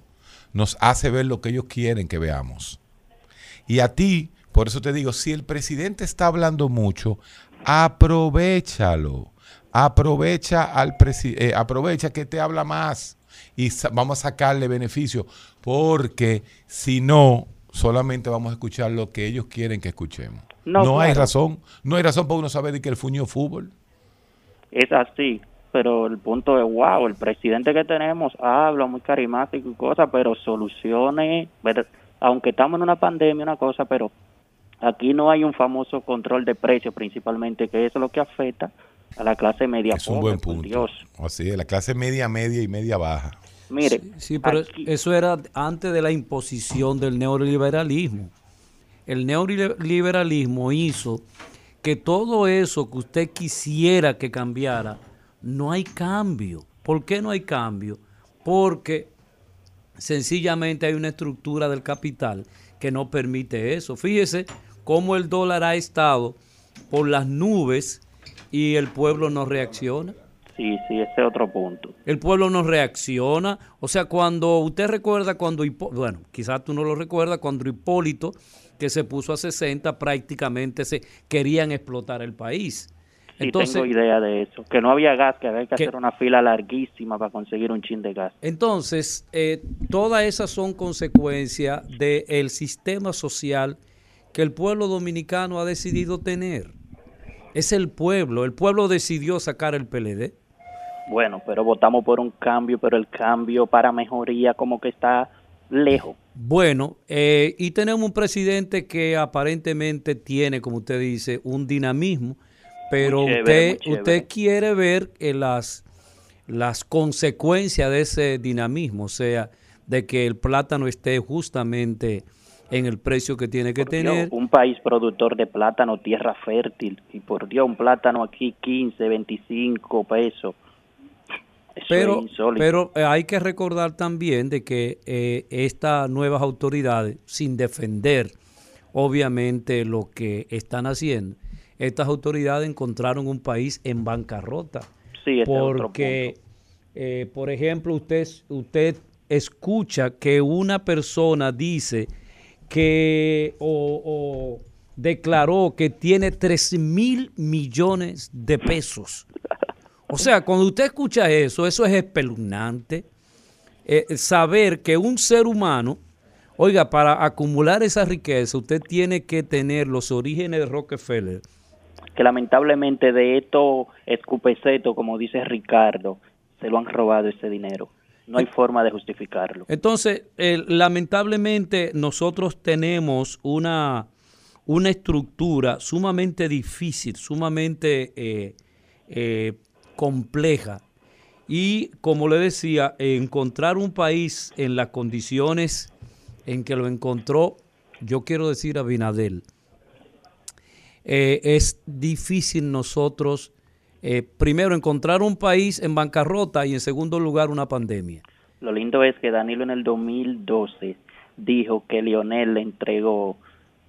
nos hace ver lo que ellos quieren que veamos. Y a ti, por eso te digo, si el presidente está hablando mucho, aprovechalo. Aprovecha al presi- eh, aprovecha que te habla más y vamos a sacarle beneficio, porque si no, solamente vamos a escuchar lo que ellos quieren que escuchemos.
No,
No, hay razón, no hay razón para uno saber de que el fuño es fútbol.
Es así, pero el punto es, wow, el presidente que tenemos habla muy carismático y cosas, pero soluciones, aunque estamos en una pandemia, una cosa, pero aquí no hay un famoso control de precios principalmente, que eso es lo que afecta a la clase media
Es un
pobre,
buen
por
punto.
Dios.
Así es, la clase media, media y media baja.
Mire,
Sí, pero eso era antes de la imposición del neoliberalismo. El neoliberalismo hizo que todo eso que usted quisiera que cambiara, no hay cambio. ¿Por qué no hay cambio? Porque sencillamente hay una estructura del capital que no permite eso. Fíjese cómo el dólar ha estado por las nubes y el pueblo no reacciona.
sí, sí, ese es otro punto.
El pueblo no reacciona. O sea, cuando usted recuerda cuando, Hipó- bueno, quizás tú no lo recuerdas, cuando Hipólito, que se puso a 60, prácticamente se querían explotar el país.
Sí,
Entonces,
tengo idea de eso, que no había gas, que había que
Que-
hacer una fila larguísima para conseguir un chin de gas.
entonces eh, todas esas son consecuencias del sistema social que el pueblo dominicano ha decidido tener. Es el pueblo, el pueblo decidió sacar el PLD.
Bueno, pero votamos por un cambio, pero el cambio para mejoría como que está lejos.
Bueno, eh, y tenemos un presidente que aparentemente tiene, como usted dice, un dinamismo, pero
chévere,
usted, usted quiere ver eh, las, las consecuencias de ese dinamismo, o sea, de que el plátano esté justamente en el precio que tiene que
Por Dios,
tener.
un país productor de plátano, tierra fértil, y por Dios, un plátano aquí 15, 25 pesos. Eso
Pero,
es insólito.
pero eh, hay que recordar también de que eh, estas nuevas autoridades, sin defender obviamente lo que están haciendo, estas autoridades encontraron un país en bancarrota.
Sí, ese es otro
porque, eh, por ejemplo, usted, usted escucha que una persona dice que o, declaró que tiene 3 mil millones de pesos. O sea, cuando usted escucha eso, eso es espeluznante. Eh, saber que un ser humano, oiga, para acumular esa riqueza, usted tiene que tener los orígenes de Rockefeller.
Que lamentablemente de estos escupecetos, como dice Ricardo, se lo han robado ese dinero. No hay forma de justificarlo.
Entonces, eh, lamentablemente nosotros tenemos una, una estructura sumamente difícil, sumamente eh, eh, compleja. Y como le decía, encontrar un país en las condiciones en que lo encontró, yo quiero decir a Binadel, eh, es difícil nosotros, eh, primero, encontrar un país en bancarrota y en segundo lugar una pandemia.
Lo lindo es que Danilo en el 2012 dijo que Lionel le entregó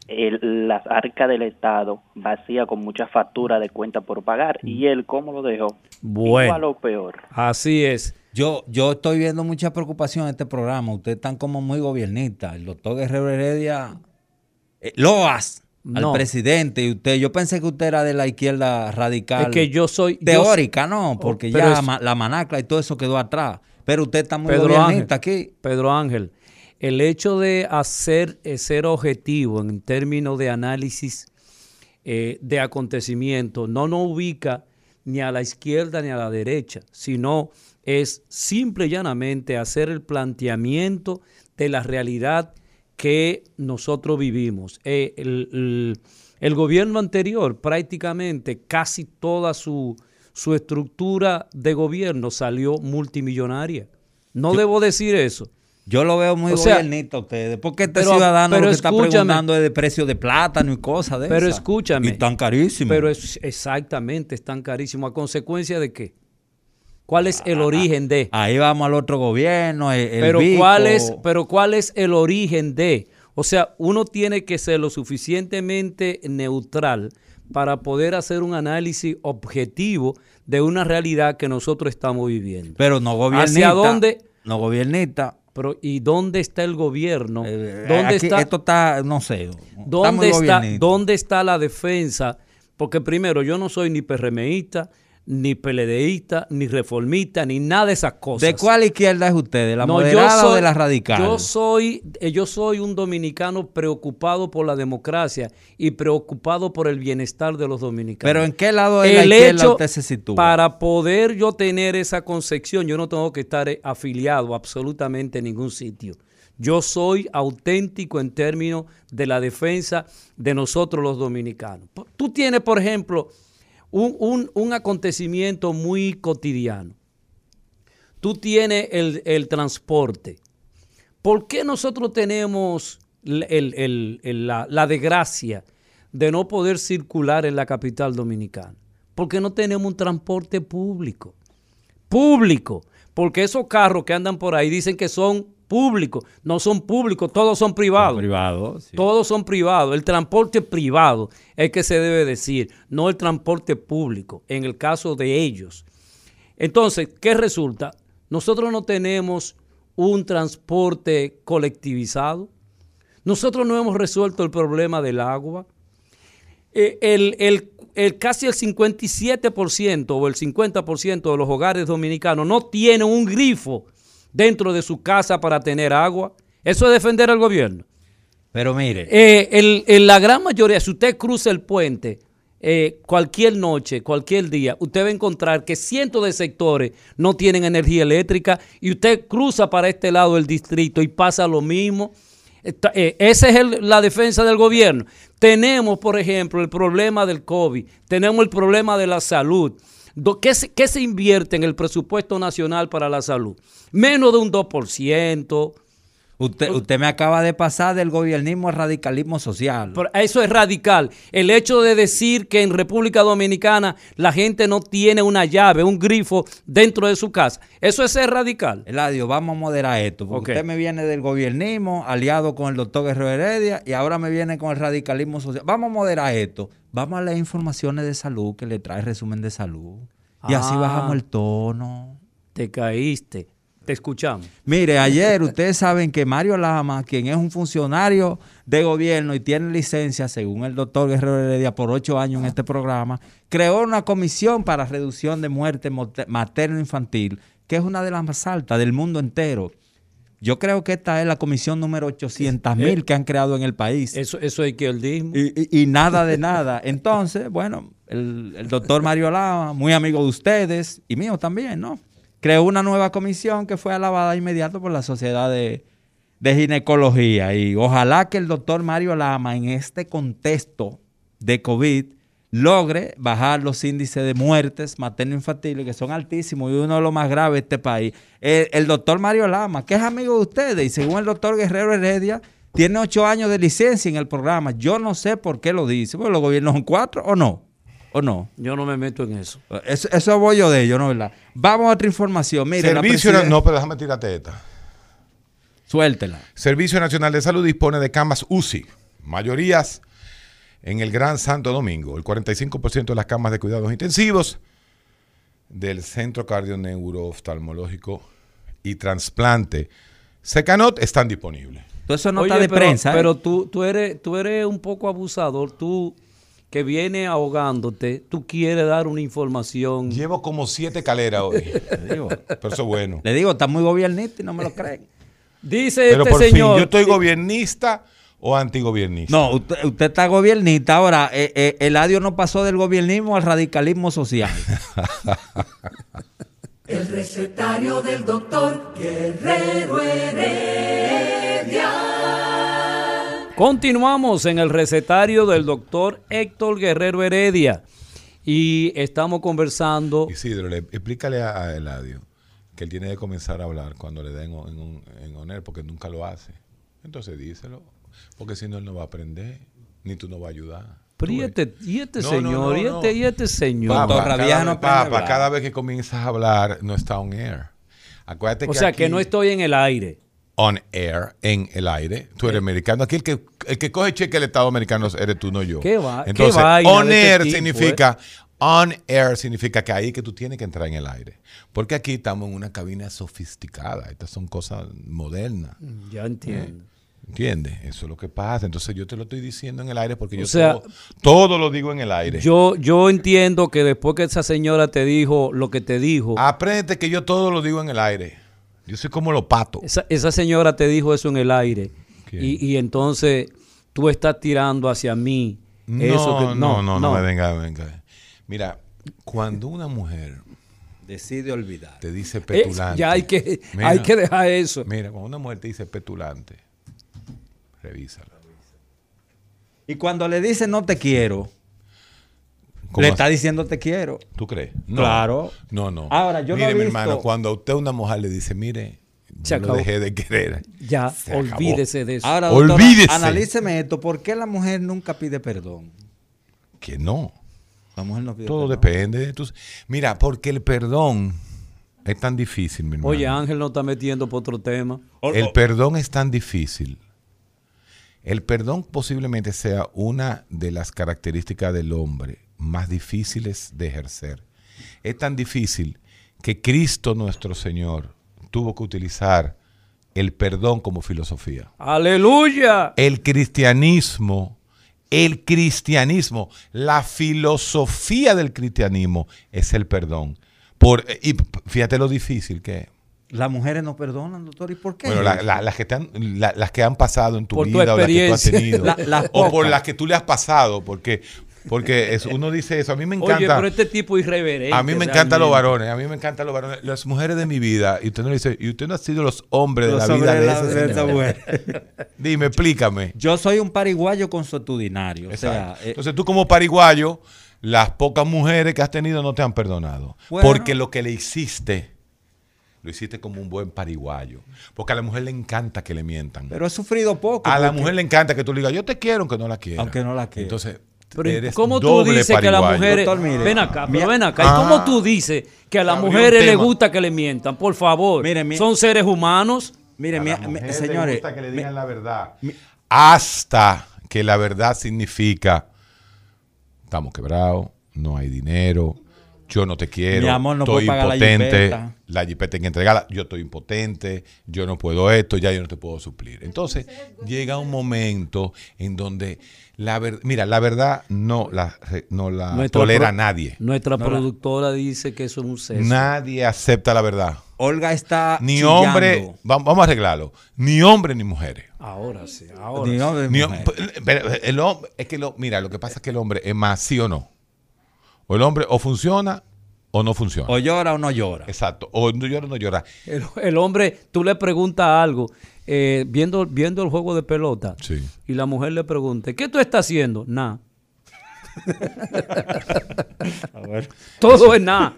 el, las arcas del Estado vacía con mucha factura de cuenta por pagar. ¿Y él cómo lo dejó?
Bueno.
Igual o peor.
Así es.
Yo, yo estoy viendo mucha preocupación en este programa. Ustedes están como muy gobiernistas. El doctor Guerrero Heredia, eh, loas al
No.
presidente y usted. Yo pensé que usted era de la izquierda radical.
Es que yo soy... yo-
Teórica, ¿no? Porque
Pero
ya
es-
ma- la manacla y todo eso quedó atrás. Pero usted está muy
Pedro Ángel,
aquí.
Pedro Ángel, el hecho de hacer eh, ser objetivo en términos de análisis eh, de acontecimientos no nos ubica ni a la izquierda ni a la derecha, sino es simple y llanamente hacer el planteamiento de la realidad que nosotros vivimos. Eh, el, el- el gobierno anterior prácticamente casi toda su, su estructura de gobierno salió multimillonaria. No
Yo-
debo decir eso.
Yo lo veo muy
O sea,
a ustedes. Porque este
pero-
ciudadano
pero
lo que está preguntando es de precio de plátano y cosas de
Pero
esas.
escúchame.
Y tan carísimo.
Pero es exactamente, es tan carísimo. ¿A consecuencia de qué? ¿Cuál es el origen de?
Ahí vamos al otro gobierno. El, el
pero
bico.
cuál es, pero cuál es el origen de? O sea, uno tiene que ser lo suficientemente neutral para poder hacer un análisis objetivo de una realidad que nosotros estamos viviendo.
Pero no gobernista.
¿Hacia dónde?
No gobernista.
Pero ¿y dónde está el gobierno?
Eh,
¿Dónde
aquí
está?
Esto está, no sé.
¿Dónde está,
gobiernista.
¿Dónde está la defensa? Porque primero, yo no soy ni PRMista, ni PLDista, ni reformista, ni nada de esas cosas.
¿De cuál izquierda es usted? ¿De la
No, yo
o de la radical?
Yo soy, eh, yo soy un dominicano preocupado por la democracia y preocupado por el bienestar de los dominicanos.
Pero ¿en qué lado de la
El
izquierda
hecho-
usted se sitúa?
Para poder yo tener esa concepción, yo no tengo que estar eh, afiliado absolutamente en ningún sitio. Yo soy auténtico en términos de la defensa de nosotros los dominicanos. Tú tienes, por ejemplo, un, un- un acontecimiento muy cotidiano. Tú tienes el, el transporte. ¿Por qué nosotros tenemos el- el- la, la desgracia de no poder circular en la capital dominicana? Porque no tenemos un transporte público. Público. Porque esos carros que andan por ahí dicen que son públicos. No son públicos, todos son privados.
Privados. sí.
Todos son privados. El transporte privado es que se debe decir, no el transporte público, en el caso de ellos. Entonces, ¿qué resulta? Nosotros no tenemos un transporte colectivizado. Nosotros no hemos resuelto el problema del agua. Eh, el, el- el- casi el 57% o el 50% de los hogares dominicanos no tienen un grifo dentro de su casa para tener agua. Eso es defender al gobierno.
Pero mire,
Eh, el- la gran mayoría, si usted cruza el puente eh, cualquier noche, cualquier día, usted va a encontrar que cientos de sectores no tienen energía eléctrica y usted cruza para este lado del distrito y pasa lo mismo. Esta- eh, esa es el- la defensa del gobierno. Tenemos, por ejemplo, el problema del COVID, tenemos el problema de la salud. ¿Qué se, qué se invierte en el presupuesto nacional para la salud? Menos de un 2%.
Usted, usted me acaba de pasar del gobiernismo al radicalismo social.
Pero Eso es radical. El hecho de decir que en República Dominicana la gente no tiene una llave, un grifo dentro de su casa, eso es ser radical.
Eladio, vamos a moderar esto. Porque usted me viene del gobiernismo, aliado con el doctor Guerrero Heredia, y ahora me viene con el radicalismo social. Vamos a moderar esto. Vamos a leer informaciones de salud que le trae resumen de salud. Y así
Ah.
bajamos el tono.
Te caíste. Te escuchamos.
Mire, ayer ustedes saben que Mario Lama, quien es un funcionario de gobierno y tiene licencia, según el doctor Guerrero Heredia, por ocho años en este programa, creó una comisión para reducción de muerte materno-infantil, que es una de las más altas del mundo entero. Yo creo que esta es la comisión número 800 mil que han creado en el país.
Eso, eso es que.
Y, y- y nada de nada. Entonces, bueno, el, el doctor Mario Lama, muy amigo de ustedes y mío también, ¿no? Creó una nueva comisión que fue alabada inmediato por la Sociedad de, de Ginecología. Y ojalá que el doctor Mario Lama, en este contexto de COVID, logre bajar los índices de muertes materno-infantiles, que son altísimos y uno de los más graves de este país. El, el doctor Mario Lama, que es amigo de ustedes, y según el doctor Guerrero Heredia, tiene ocho años de licencia en el programa. Yo no sé por qué lo dice. Bueno, los gobiernos son cuatro o no. ¿O no?
Yo no me meto en eso.
Eso, eso voy yo de ello, ¿no? ¿verdad? Vamos a otra información. Mire, la
Servicio,
presiden-
no, pero déjame tirarte esta.
Suéltela.
Servicio Nacional de Salud dispone de camas UCI, mayorías en el Gran Santo Domingo. El 45% de las camas de cuidados intensivos del Centro Cardio-Neuro-Oftalmológico y Trasplante Secanot están disponibles.
Todo eso nota
Oye,
de
pero,
prensa. ¿eh?
Pero tú, tú, eres, tú eres un poco abusador. Tú que viene ahogándote, tú quieres dar una información.
Llevo como siete caleras hoy. Pero eso es bueno.
Le digo, está muy gobiernista y no me lo creen.
Dice
Pero
este
por
señor.
fin, ¿yo estoy gobiernista o antigobiernista?
No, usted, usted está gobiernista. Ahora, eh, eh, Eladio no pasó del gobiernismo al radicalismo social.
El recetario del doctor Guerrero Heredia.
Continuamos en el recetario del doctor Héctor Guerrero Heredia. Y estamos conversando.
Isidro, le- explícale a, a Eladio que él tiene que comenzar a hablar cuando le den en, un, en honor, porque nunca lo hace. Entonces díselo, porque si no él no va a aprender, ni tú no vas a ayudar.
Pero y este, y este
No,
señor,
no, no,
y,
no.
este, y este señor.
Papá,
Torra
cada, vez-
no aprende a
papá,
hablar.
cada vez que comienzas a hablar, no está on air. Acuérdate
o
que
sea,
aquí-
que no estoy en el aire.
On air, en el aire. Tú eres americano. Aquí el que, el que coge cheque del Estado americano eres tú, no yo.
¿Qué va-
Entonces, on
este
air
tipo,
significa, on air significa que ahí que tú tienes que entrar en el aire. Porque aquí estamos en una cabina sofisticada. Estas son cosas modernas.
Ya entiendo.
¿Entiendes? Eso es lo que pasa. Entonces yo te lo estoy diciendo en el aire porque
O
yo
sea,
todo, todo lo digo en el aire.
Yo, yo entiendo que después que esa señora te dijo lo que te dijo,
Aprende que yo todo lo digo en el aire. Yo soy como los patos.
esa, esa señora te dijo eso en el aire. Y, y entonces tú estás tirando hacia mí. eso
No,
que-
no, no, no, me venga, venga. Mira, cuando una mujer
Decide olvidar.
te dice petulante.
ya hay que,
Mira,
hay que dejar eso.
Mira, cuando una mujer te dice petulante, revísalo.
Y cuando le dice no te quiero,
¿Cómo
le está diciendo te quiero.
¿Tú crees?
Claro.
No, no.
Ahora, yo no
mire,
he
mi
visto-
hermano, cuando a usted una mujer le dice, mire,
Se
yo lo dejé de querer.
Ya,
Se acabó.
olvídese de eso.
Ahora, doctora,
Olvídese.
analíceme esto. ¿Por qué la mujer nunca pide perdón?
Que no.
La mujer no pide
Todo
perdón.
depende de tus... Mira, porque el perdón es tan difícil, mi hermano.
Oye, Ángel no está metiendo por otro tema.
El perdón es tan difícil. El perdón posiblemente sea una de las características del hombre más difíciles de ejercer. Es tan difícil que Cristo nuestro Señor tuvo que utilizar el perdón como filosofía.
Aleluya.
El cristianismo, el cristianismo, la filosofía del cristianismo es el perdón. Por, y fíjate lo difícil que es.
Las mujeres no perdonan, doctor. ¿Y por qué?
Bueno, la- la- las, que te han, la- las que han pasado en tu
Por tu
vida o las que tú has tenido. O por las que tú le has pasado, porque, porque es- uno dice eso. A mí me encanta.
Oye, pero este tipo irreverente.
a mí me encantan los varones, a mí me encantan los varones. Las mujeres de mi vida, y usted no le dice, y usted no ha sido los hombres de la vida
hombres
de,
de la- de esa mujer.
Dime, explícame.
Yo soy un pariguayo consuetudinario. O
Exacto.
sea, eh,
Entonces tú como pariguayo, las pocas mujeres que has tenido no te han perdonado.
Bueno.
Porque lo que le hiciste, lo hiciste como un buen pariguayo. Porque a la mujer le encanta que le mientan.
pero he sufrido poco.
A la mujer le encanta que tú le digas, yo te quiero aunque no la quieras.
Aunque no la quiera.
Entonces,
Pero ¿y
eres
¿cómo tú
doble
dices que a las mujeres...
Doctor, mire,
ven acá,
mi-
pero ven acá.
Ah.
¿Y cómo tú dices que a las mujeres les gusta que le mientan? Por favor.
Mire, mi-
Son seres humanos.
Mire,
A
mi-
la
mi-
mujer le
señores,
gusta que le
mi-
digan la verdad. Hasta que la verdad significa estamos quebrados, no hay dinero, yo no te quiero,
Mi amor, no
estoy
pagar la
impotente,
jipeta.
la jipeta hay que entregarla, yo estoy impotente, yo no puedo esto, ya yo no te puedo suplir. Entonces, llega un momento en donde la verdad, mira, la verdad no la, no la
Nuestra
tolera
pro-
nadie.
Nuestra
No la-
productora dice que eso es un sesgo.
Nadie acepta la verdad.
Olga está
Ni
chillando.
hombre, va- vamos a arreglarlo, ni hombre ni mujeres.
Ahora sí, ahora
Ni
sí.
hombre,
Ni-
mujer.
pero el hombre, es que lo, mira, lo que pasa es que el hombre es más sí o no. O el hombre o funciona o no funciona.
O llora o no llora.
Exacto. O no llora o no llora.
El, el hombre, tú le preguntas algo, eh, viendo, viendo el juego de pelota,
Sí.
y la mujer le pregunta, ¿qué tú estás haciendo? Nada. Todo es nada.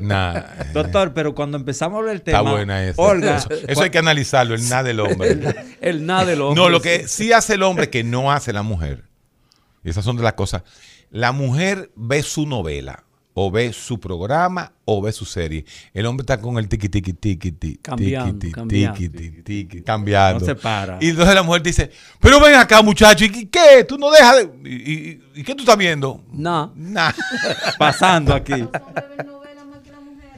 Nah,
Doctor, pero cuando empezamos a hablar del
está
tema,
buena esa.
Olga,
Eso, eso hay que analizarlo, el nada del hombre.
El nada del hombre.
No, lo que sí hace el hombre que no hace la mujer. Y esas son de las cosas. La mujer ve su novela, o ve su programa, o ve su serie. El hombre está con el tiqui tiqui tiqui tiqui
Cambiando,
tiqui,
cambiando.
tiqui, tiqui, cambiando.
No se para.
Y entonces la mujer dice, pero ven acá muchacho, ¿y qué? Tú no dejas de... ¿Y, y- y qué tú estás viendo?
Nada.
Nah.
pasando aquí.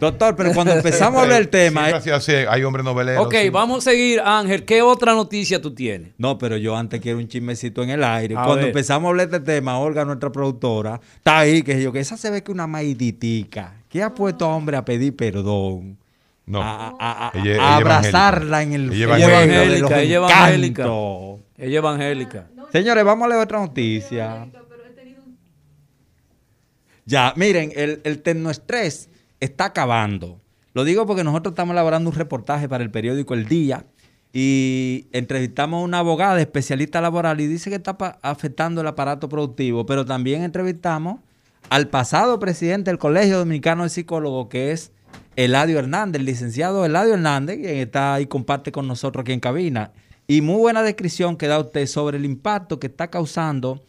Doctor, pero cuando empezamos a hablar del tema...
Sí, gracias, sí, hay hombres noveleros.
Ok,
sí.
vamos a seguir, Ángel. ¿Qué otra noticia tú tienes?
No, pero yo antes quiero un chismecito en el aire.
A
Cuando
ver.
empezamos a hablar de este tema, Olga, nuestra productora, está ahí, que yo, que esa se ve que una maiditica, que ha puesto a hombre a pedir perdón.
No.
A, a- a-
Ella- ella
a abrazarla en el
Ella es
evangélica, ella es evangélica. Ella evangélica.
Señores, vamos a leer otra noticia. Ya, miren, el, el tecnoestrés está acabando. Lo digo porque nosotros estamos elaborando un reportaje para el periódico El Día y entrevistamos a una abogada especialista laboral y dice que está afectando el aparato productivo, pero también entrevistamos al pasado presidente del Colegio Dominicano de Psicólogos, que es Eladio Hernández, el licenciado Eladio Hernández, quien está ahí comparte con nosotros aquí en cabina. Y muy buena descripción que da usted sobre el impacto que está causando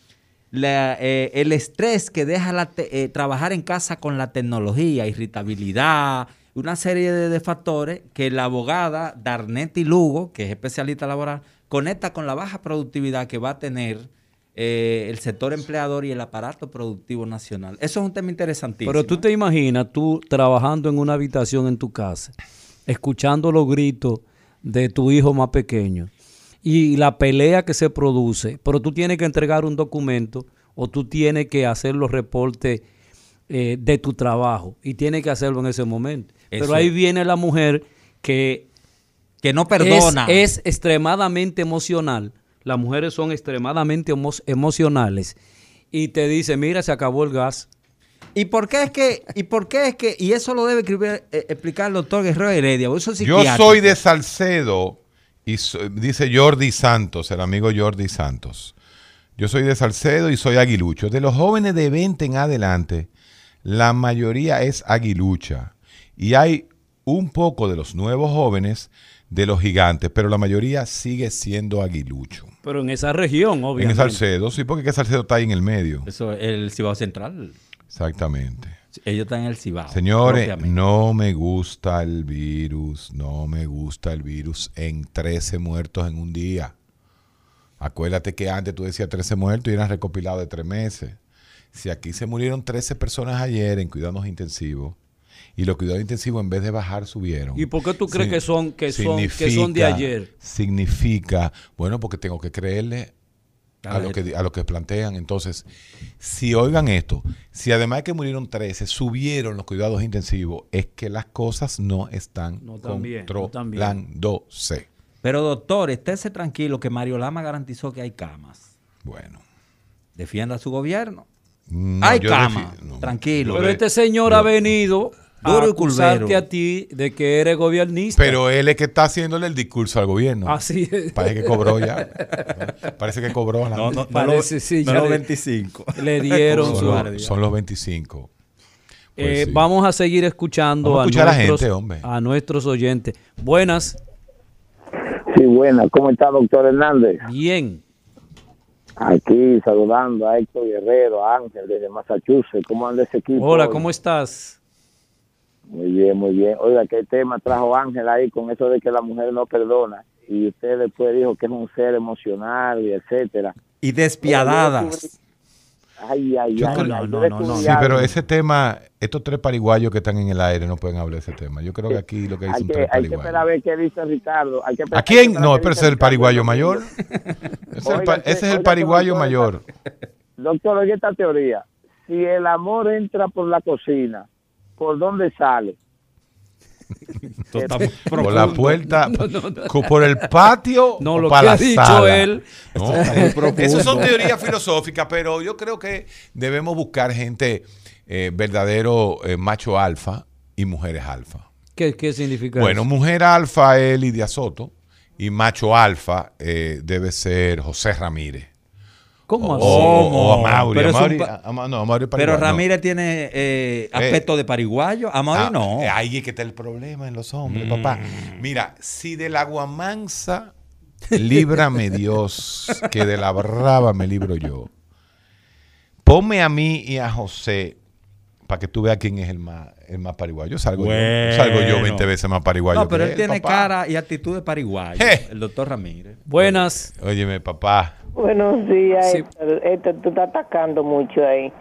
eh, el estrés que deja la eh, trabajar en casa con la tecnología, irritabilidad, una serie de, de factores que la abogada Darnetti Lugo, que es especialista laboral, conecta con la baja productividad que va a tener eh, el sector empleador y el aparato productivo nacional. Eso es un tema interesantísimo.
Pero tú te imaginas tú trabajando en una habitación en tu casa, escuchando los gritos de tu hijo más pequeño y la pelea que se produce, pero tú tienes que entregar un documento o tú tienes que hacer los reportes eh, de tu trabajo y tienes que hacerlo en ese momento.
Eso
Pero ahí viene la mujer que
que no perdona.
es, es extremadamente emocional. Las mujeres son extremadamente emo- emocionales y te dice, mira, se acabó el gas.
¿Y por qué es que, y por qué es que, y eso lo debe escribir, eh, explicar el doctor Guerrero Heredia, eso es
Yo soy de Salcedo y so- dice Jordi Santos, el amigo Jordi Santos. Yo soy de Salcedo y soy aguilucho. De los jóvenes de 20 en adelante, la mayoría es aguilucha. Y hay un poco de los nuevos jóvenes de los gigantes, pero la mayoría sigue siendo aguilucho.
Pero en esa región,
En
obviamente.
el Salcedo, sí, porque que Salcedo está ahí en el medio.
Eso, el Cibao Central.
Exactamente.
Ellos están en el Cibao.
Señores, no me gusta el virus, no me gusta el virus en 13 muertos en un día. Acuérdate que antes tú decías 13 muertos y eran recopilados de tres meses. Si aquí se murieron 13 personas ayer en cuidados intensivos y los cuidados intensivos en vez de bajar subieron.
¿Y por qué tú crees que son que son que son de ayer?
Significa, bueno, porque tengo que creerle
A
lo, que, a lo que plantean. Entonces, si oigan esto, si además de que murieron 13, subieron los cuidados intensivos, es que las cosas no están
No
controlándose.
Pero doctor, estése tranquilo que Mario Lama garantizó que hay camas.
Bueno.
Defienda a su gobierno.
No,
hay camas. tranquilo.
Pero este señor ha venido a
Duro y
acusarte
culvero.
a ti de que eres gobernista.
Pero él es que está haciéndole el discurso al gobierno.
Así es.
Parece que cobró ya. Parece que cobró. la-
No, no, no
Parece, sí,
no
ya
los
le-
25.
le dieron
son,
su-
los, son los 25. Pues
Eh,
sí.
Vamos a seguir escuchando
a
a,
a
nuestros,
gente, hombre.
a nuestros oyentes. Buenas,
Sí, buena. ¿Cómo está, doctor Hernández?
bien.
Aquí saludando a Héctor Guerrero, a Ángel desde Massachusetts. ¿Cómo anda ese equipo?
Hola,
hoy?
¿cómo estás?
Muy bien, muy bien. Oiga, ¿qué tema trajo Ángel ahí con eso de que la mujer no perdona? Y usted después dijo que es un ser emocional y etcétera.
Y despiadadas.
Ay, ay,
Yo
ay.
creo-
ay, yo descubrí
Sí, pero ese tema, estos tres pariguayos que están en el aire no pueden hablar de ese tema. Yo creo que aquí lo que
Hay
dicen
que,
tres
hay que
pariguayos.
esperar a ver qué dice Ricardo. Hay que esperar-
¿A quién? No, pero ese es el
Ricardo.
pariguayo mayor. Ese es el, pa-
Oiga,
ese es el
oiga,
pariguayo
doctor,
mayor.
Doctor, oye esta teoría. Si el amor entra por la cocina, ¿por dónde sale?
Por la puerta, co- por el patio,
No, lo
para
que
la
ha dicho
sala.
él
No. Esas son teorías filosóficas, pero yo creo que debemos buscar gente eh, verdadero eh, macho alfa y mujeres alfa.
¿Qué, qué significa
Bueno,
eso?
mujer alfa es Lidia Soto y macho alfa eh, debe ser José Ramírez.
¿Cómo así?
O, a Mauri.
Pero
a Mauri-
pa-
a- a- no, a Mauri
Pero
no.
Ramírez tiene eh, aspecto de pariguayo. A Mauri
Ah,
no.
eh, Ahí es que está el problema en los hombres,
Mm.
papá. Mira, si del agua mansa, líbrame Dios, que de la brava me libro yo. Ponme a mí y a José para que tú veas quién es el más, el más pariguayo. Salgo, yo, salgo yo 20 veces más pariguayo.
No, pero
que
él tiene
papá.
cara y actitud de pariguayo. El doctor Ramírez.
Buenas.
Óyeme, papá.
Buenos días, Héctor. Héctor, tú estás atacando mucho ahí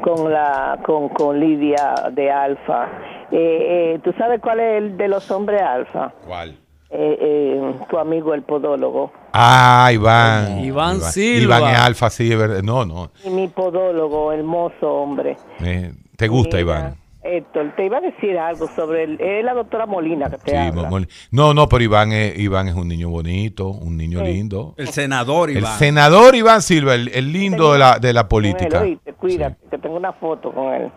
con la con, con Lidia de Alfa. Eh, eh, ¿Tú sabes cuál es el de los hombres Alfa?
¿Cuál?
Eh, eh, tu amigo el podólogo.
Ah, Iván.
Iván Silva.
Iván es alfa, sí, es verdad. No, no.
Y mi podólogo, hermoso hombre.
¿Te gusta,
Mira,
Iván?
Héctor, te iba a decir algo sobre el, es la doctora Molina que te
Sí,
habla.
Mol- no, no, pero Iván es, Iván es un niño bonito, un niño
Sí.
lindo.
El senador
El
Iván.
senador Iván Silva, el, el lindo de la, de la política.
Oíste, cuídate, que tengo una foto con él.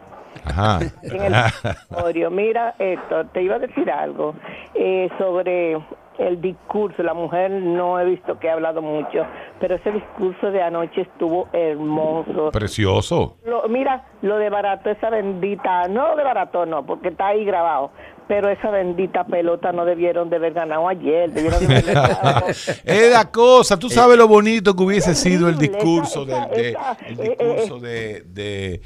Ajá.
en el auditorio. Mira, Héctor, te iba a decir algo eh, sobre el discurso. La mujer no he visto que ha hablado mucho, pero ese discurso de anoche estuvo hermoso.
Precioso.
Lo- mira, lo de barato, esa bendita, no de barato no, porque está ahí grabado, pero esa bendita pelota no debieron de haber ganado ayer, debieron de haber ganado.
Es la cosa, tú sabes lo bonito que hubiese sido el discurso del, de- el
eh,
discurso de, de-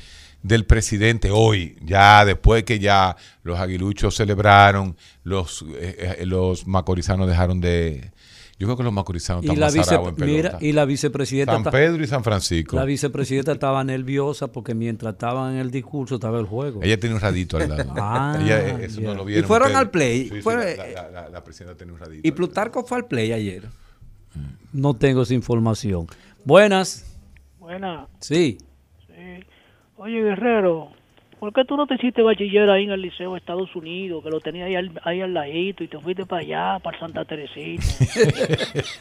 del presidente hoy, ya después que ya los aguiluchos celebraron, los, eh, eh, los macorizanos dejaron de... Yo creo que los macorizanos
Y
están
la,
más
vice,
en pelota.
mira, y la vicepresidenta.
San Pedro y San Francisco.
La vicepresidenta estaba nerviosa porque mientras estaban en el discurso estaba el juego.
Ella tiene un radito al lado.
Ah,
Ella, eh, eso
ya.
no lo vieron
Y fueron
ustedes.
al play.
Sí, sí,
Fue-
la, la- la- la presidenta tiene un radito.
Y Plutarco fue al play ayer.
No tengo esa información. Buenas.
Buena.
Sí.
Sí. Oye, Guerrero, ¿por qué tú no te hiciste bachiller ahí en el Liceo de Estados Unidos, que lo tenías ahí al, ahí al ladito y te fuiste para allá, para Santa Teresita?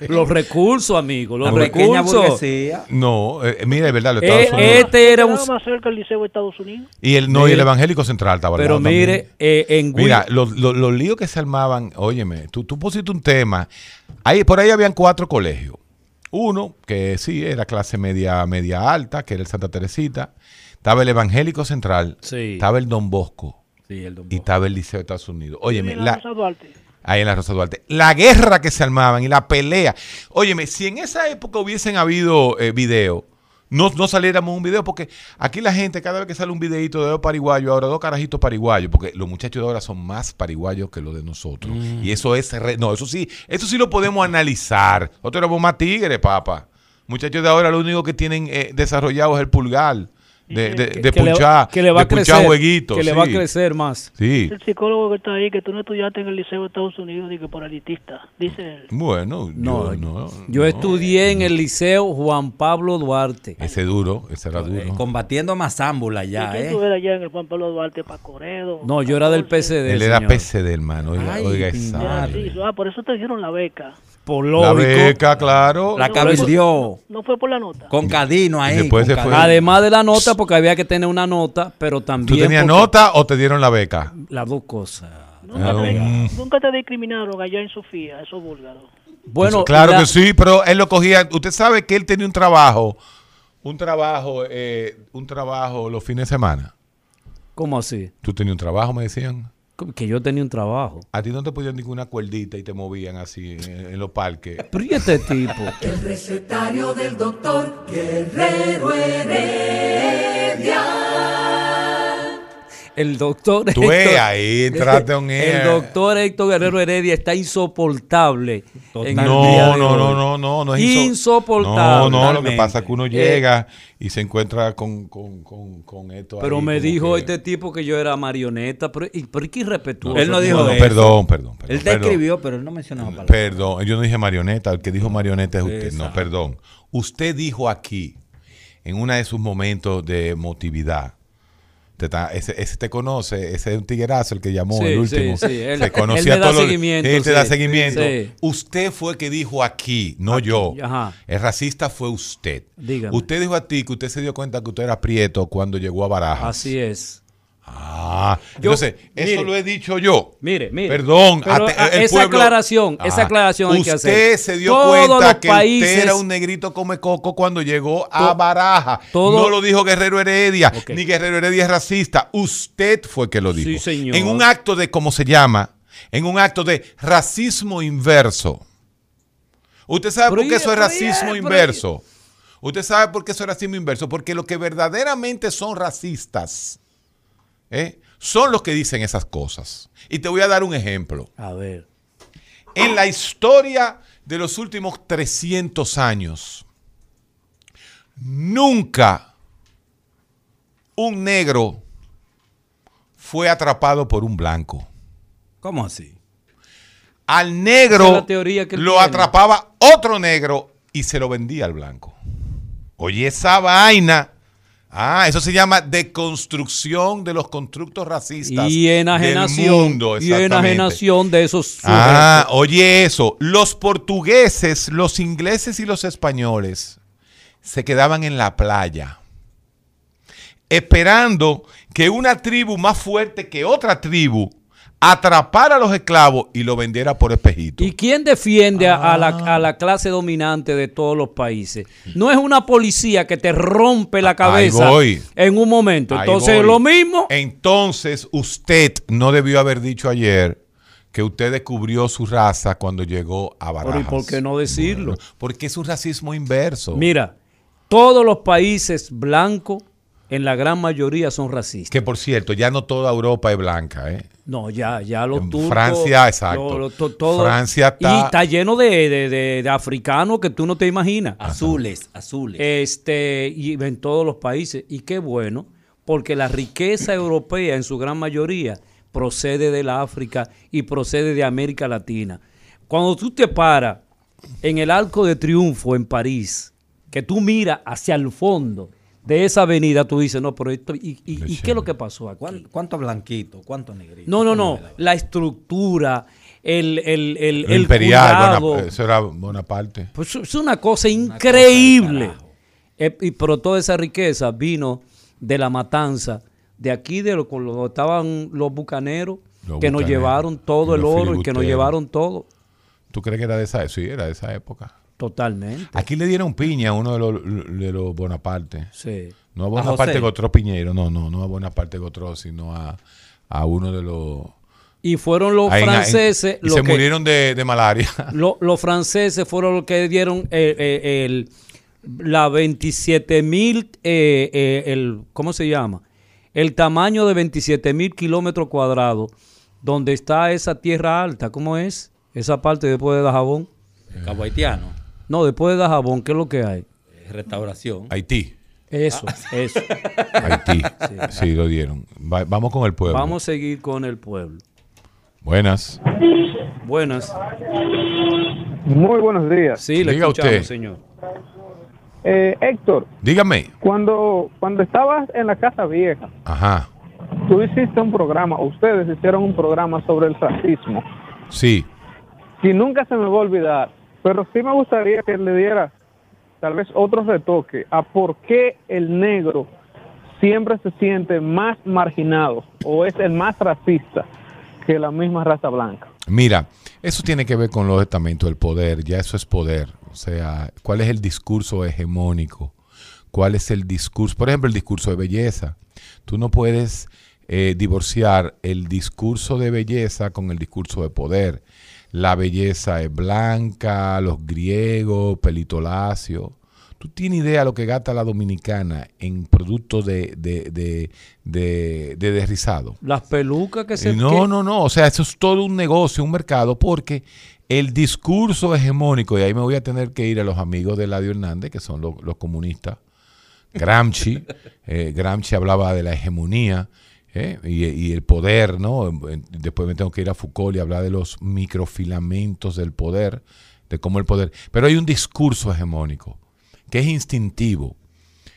Los recursos, amigo, los
La
recursos.
burguesía.
No, eh, mira, es verdad, los
Eh,
Estados Unidos.
este era un...
Más cerca el Liceo de Estados Unidos?
Y el, no, y el
Mire,
evangélico central estaba al
Pero
lado también.
mire, eh, en
Mira, los, los- los líos que se armaban, óyeme, tú, tú pusiste un tema. Ahí, por ahí habían cuatro colegios. Uno, que sí, era clase media, media alta, que era el Santa Teresita. Estaba el Evangélico Central.
Sí.
Estaba el Don Bosco.
Sí, el don
Y estaba el Liceo de Estados Unidos. Óyeme,
En la
la,
Rosa Duarte.
ahí en la Rosa Duarte. La guerra que se armaban y la pelea. Óyeme, si en esa época hubiesen habido eh, video, no, no saliéramos un video, porque aquí la gente, cada vez que sale un videito de dos pariguayos, ahora dos carajitos pariguayos, porque los muchachos de ahora son más pariguayos que los de nosotros.
Mm.
Y eso es, re- no, eso sí, eso sí lo podemos analizar. Nosotros éramos más tigres, papá. Muchachos de ahora lo único que tienen eh, desarrollado es el pulgar. De, de, de
que le-
punchar,
que le va
de
a crecer,
jueguitos,
que le va a crecer más.
Sí.
El psicólogo que está ahí, que tú no estudiaste en el Liceo de Estados Unidos, y que por elitista, dice él.
Bueno,
No,
yo no.
Yo estudié en el Liceo Juan Pablo Duarte.
Ese duro, ese era duro.
Eh, combatiendo mazámbula
¿Y
ya, ¿eh?
tú eras allá en el Juan Pablo Duarte, Pacoredo?
No, yo era del PCD.
Él era
señor.
PCD, hermano. Oiga,
Ay,
oiga esa
Ah,
vaina.
sí, ah, por eso te dieron la beca.
Por
La beca, claro.
La cabildió
No fue por la nota.
con Cadino ahí.
Después
con
se fue.
Cadino.
Además de la nota, porque había que tener una nota, pero también.
¿Tú tenías nota o te dieron la beca?
Las dos cosas.
Nunca,
Ah,
te,
mm.
nunca te discriminaron allá en Sofía, esos búlgaros.
Bueno,
claro
la-
que sí, pero él lo cogía. Usted sabe que él tenía un trabajo, un trabajo, eh, un trabajo los fines de semana.
¿Cómo así?
Tú tenías un trabajo, me decían.
Que yo tenía un trabajo.
A ti no te ponían ninguna cuerdita y te movían así en, en los parques.
Pero ¿y este tipo?
El recetario del doctor Guerrero Heredia.
El doctor
Tú ves, ahí entraste air.
El doctor Héctor Guerrero Heredia está insoportable. en
No, no, no, no, no, no es inso-
insoportable.
No, no, lo que pasa es que uno
Eh,
llega y se encuentra con, con, con, con esto.
Pero
ahí
me dijo
que-
este tipo que yo era marioneta, pero, y, pero qué irrespetuoso.
Él no dijo
No,
eso.
perdón, perdón, perdón.
Él te
perdón.
escribió, pero él no mencionaba palabras.
Perdón, yo no dije marioneta, el que dijo marioneta es usted. No, perdón. Usted dijo aquí, en uno de sus momentos de emotividad, te ta- ese, ese te conoce, ese es un tiguerazo el que llamó
Sí,
el último.
sí, sí, él-
se
él
conocía
me da seguimiento,
Él te da seguimiento. Usted fue que dijo aquí, no yo.
ajá.
El racista fue usted.
Dígame.
Usted dijo a ti que usted se dio cuenta que usted era prieto cuando llegó a Barajas.
Así es.
Ah,
Yo-
entonces, eso lo he dicho yo.
Mire, mire.
Perdón,
Pero, ah,
el
esa
pueblo-
aclaración, esa
Ah,
aclaración hay que
usted
hacer.
se dio
Todos
cuenta que
países-
usted era un negrito come coco cuando llegó a Baraja.
todo-
no lo dijo Guerrero Heredia, ni Guerrero Heredia es racista. Usted fue que lo dijo.
Sí, señor.
En un acto de, ¿cómo se llama? En un acto de racismo inverso. ¿Usted sabe
Pero
por qué eso es racismo inverso? ¿Usted sabe por qué eso es racismo inverso? Porque los que verdaderamente son racistas ¿eh? son los que dicen esas cosas. Y te voy a dar un ejemplo.
A ver.
En la historia de los últimos 300 años, nunca un negro fue atrapado por un blanco.
¿Cómo así?
Al negro
teoría que
lo
tiene.
atrapaba otro negro y se lo vendía al blanco. Oye, esa vaina. Ah, eso se llama deconstrucción de los constructos racistas
Y enajenación.
del mundo.
y enajenación de esos
Ah,
sujetos.
oye eso. Los portugueses, los ingleses y los españoles se quedaban en la playa esperando que una tribu más fuerte que otra tribu atrapara a los esclavos y lo vendiera por espejito.
¿Y quién defiende a- a, la,
Ah.
a la clase dominante de todos los países? No es una policía que te rompe la cabeza
voy.
en un momento. Entonces, lo mismo.
Entonces, usted no debió haber dicho ayer que usted descubrió su raza cuando llegó a
Pero ¿y
Barajas.
por qué no decirlo?
Porque es un racismo inverso.
Mira, todos los países blancos, en la gran mayoría, son racistas.
Que por cierto, ya no toda Europa es blanca, ¿eh?
No, ya, ya los
En
turcos.
Francia, exacto.
lo- lo- to- todo-
Francia está-
Y está lleno de, de- de- de africanos que tú no te imaginas.
Azules, azules.
Este, y en todos los países. Y qué bueno, porque la riqueza europea, en su gran mayoría, procede de la África y procede de América Latina. Cuando tú te paras en el Arco de Triunfo en París, que tú miras hacia el fondo de esa avenida, tú dices, no, pero esto, ¿y, y- y qué es lo que pasó
¿Cuánto blanquito? ¿Cuánto negrito?
No, no, no. La estructura, el, el, el,
Lo
el
imperial,
cuidado.
Bona- eso era Bonaparte.
Pues es una cosa increíble. Eh, y, pero toda esa riqueza vino de la matanza de aquí, de lo, cuando estaban los bucaneros,
Los
que nos llevaron todo el oro y que nos llevaron todo.
¿Tú crees que era de esa? Sí, era de esa época.
Totalmente.
Aquí le dieron piña a uno de los, de los Bonaparte.
Sí.
No a
¿A
Bonaparte? Gotró Piñero, no, no, no a Bonaparte Gotró, sino a, a uno de los...
Y fueron los
en-
franceses
y
los
se
que-
murieron de, de malaria.
lo- los franceses fueron los que dieron el, la 27 mil, eh, eh, el, ¿cómo se llama? El tamaño de 27 mil kilómetros cuadrados, donde está esa tierra alta, ¿cómo es? Esa parte después de Dajabón.
Cabo Haitiano.
No, después de Dajabón, ¿qué es lo que hay?
Restauración.
Haití.
Eso,
Ah.
eso.
Haití. Sí, lo dieron. Va- vamos con el pueblo.
Vamos a seguir con el pueblo.
Buenas.
Buenas.
Muy buenos días.
Sí, le
Diga
escuchamos,
usted.
señor.
Eh, Héctor,
Dígame.
cuando, cuando estabas en la Casa Vieja,
Ajá.
tú hiciste un programa, ustedes hicieron un programa sobre el racismo.
Sí.
Y nunca se me va a olvidar, pero sí me gustaría que le diera tal vez otro retoque a por qué el negro siempre se siente más marginado o es el más racista que la misma raza blanca.
Mira, eso tiene que ver con los estamentos del poder, ya eso es poder. O sea, ¿cuál es el discurso hegemónico? ¿Cuál es el discurso? Por ejemplo, el discurso de belleza. Tú no puedes eh, divorciar el discurso de belleza con el discurso de poder. La belleza es blanca, los griegos, pelito lacio. ¿Tú tienes idea de lo que gasta la dominicana en productos de, de, de, de, de desrizado?
Las pelucas que se...
No,
que-
no, no. O sea, eso es todo un negocio, un mercado, porque el discurso hegemónico, y ahí me voy a tener que ir a los amigos de Eladio Hernández, que son los, los comunistas, Gramsci, eh, Gramsci hablaba de la hegemonía eh, y, y el poder, ¿no? Después me tengo que ir a Foucault y hablar de los microfilamentos del poder, de cómo el poder... Pero hay un discurso hegemónico que es instintivo.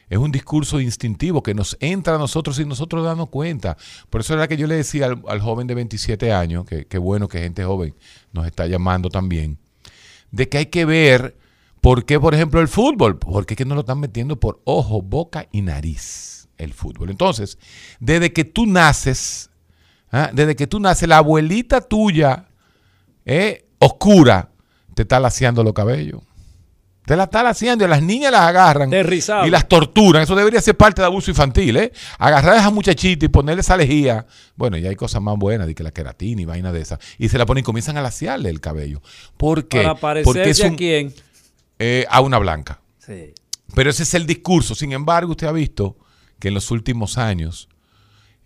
Es un discurso instintivo que nos entra a nosotros sin nosotros darnos cuenta. Por eso era que yo le decía al, joven de 27 años, que, bueno que gente joven nos está llamando también, de que hay que ver por qué, por ejemplo, el fútbol, porque es que nos lo están metiendo por ojo, boca y nariz el fútbol. Entonces, desde que tú naces, ¿ah? desde que tú naces, la abuelita tuya, eh, oscura, te está laciando los cabellos. Te la están haciendo y las niñas las agarran y las torturan. Eso debería ser parte de abuso infantil, ¿eh? Agarrar a esa muchachita y ponerle esa lejía. Bueno, ya hay cosas más buenas, de que la queratina y vaina de esa. Y se la ponen y comienzan a laciarle el cabello. ¿Por qué?
Para parecerse a quién.
eh, a una blanca.
Sí.
Pero ese es el discurso. Sin embargo, usted ha visto que en los últimos años,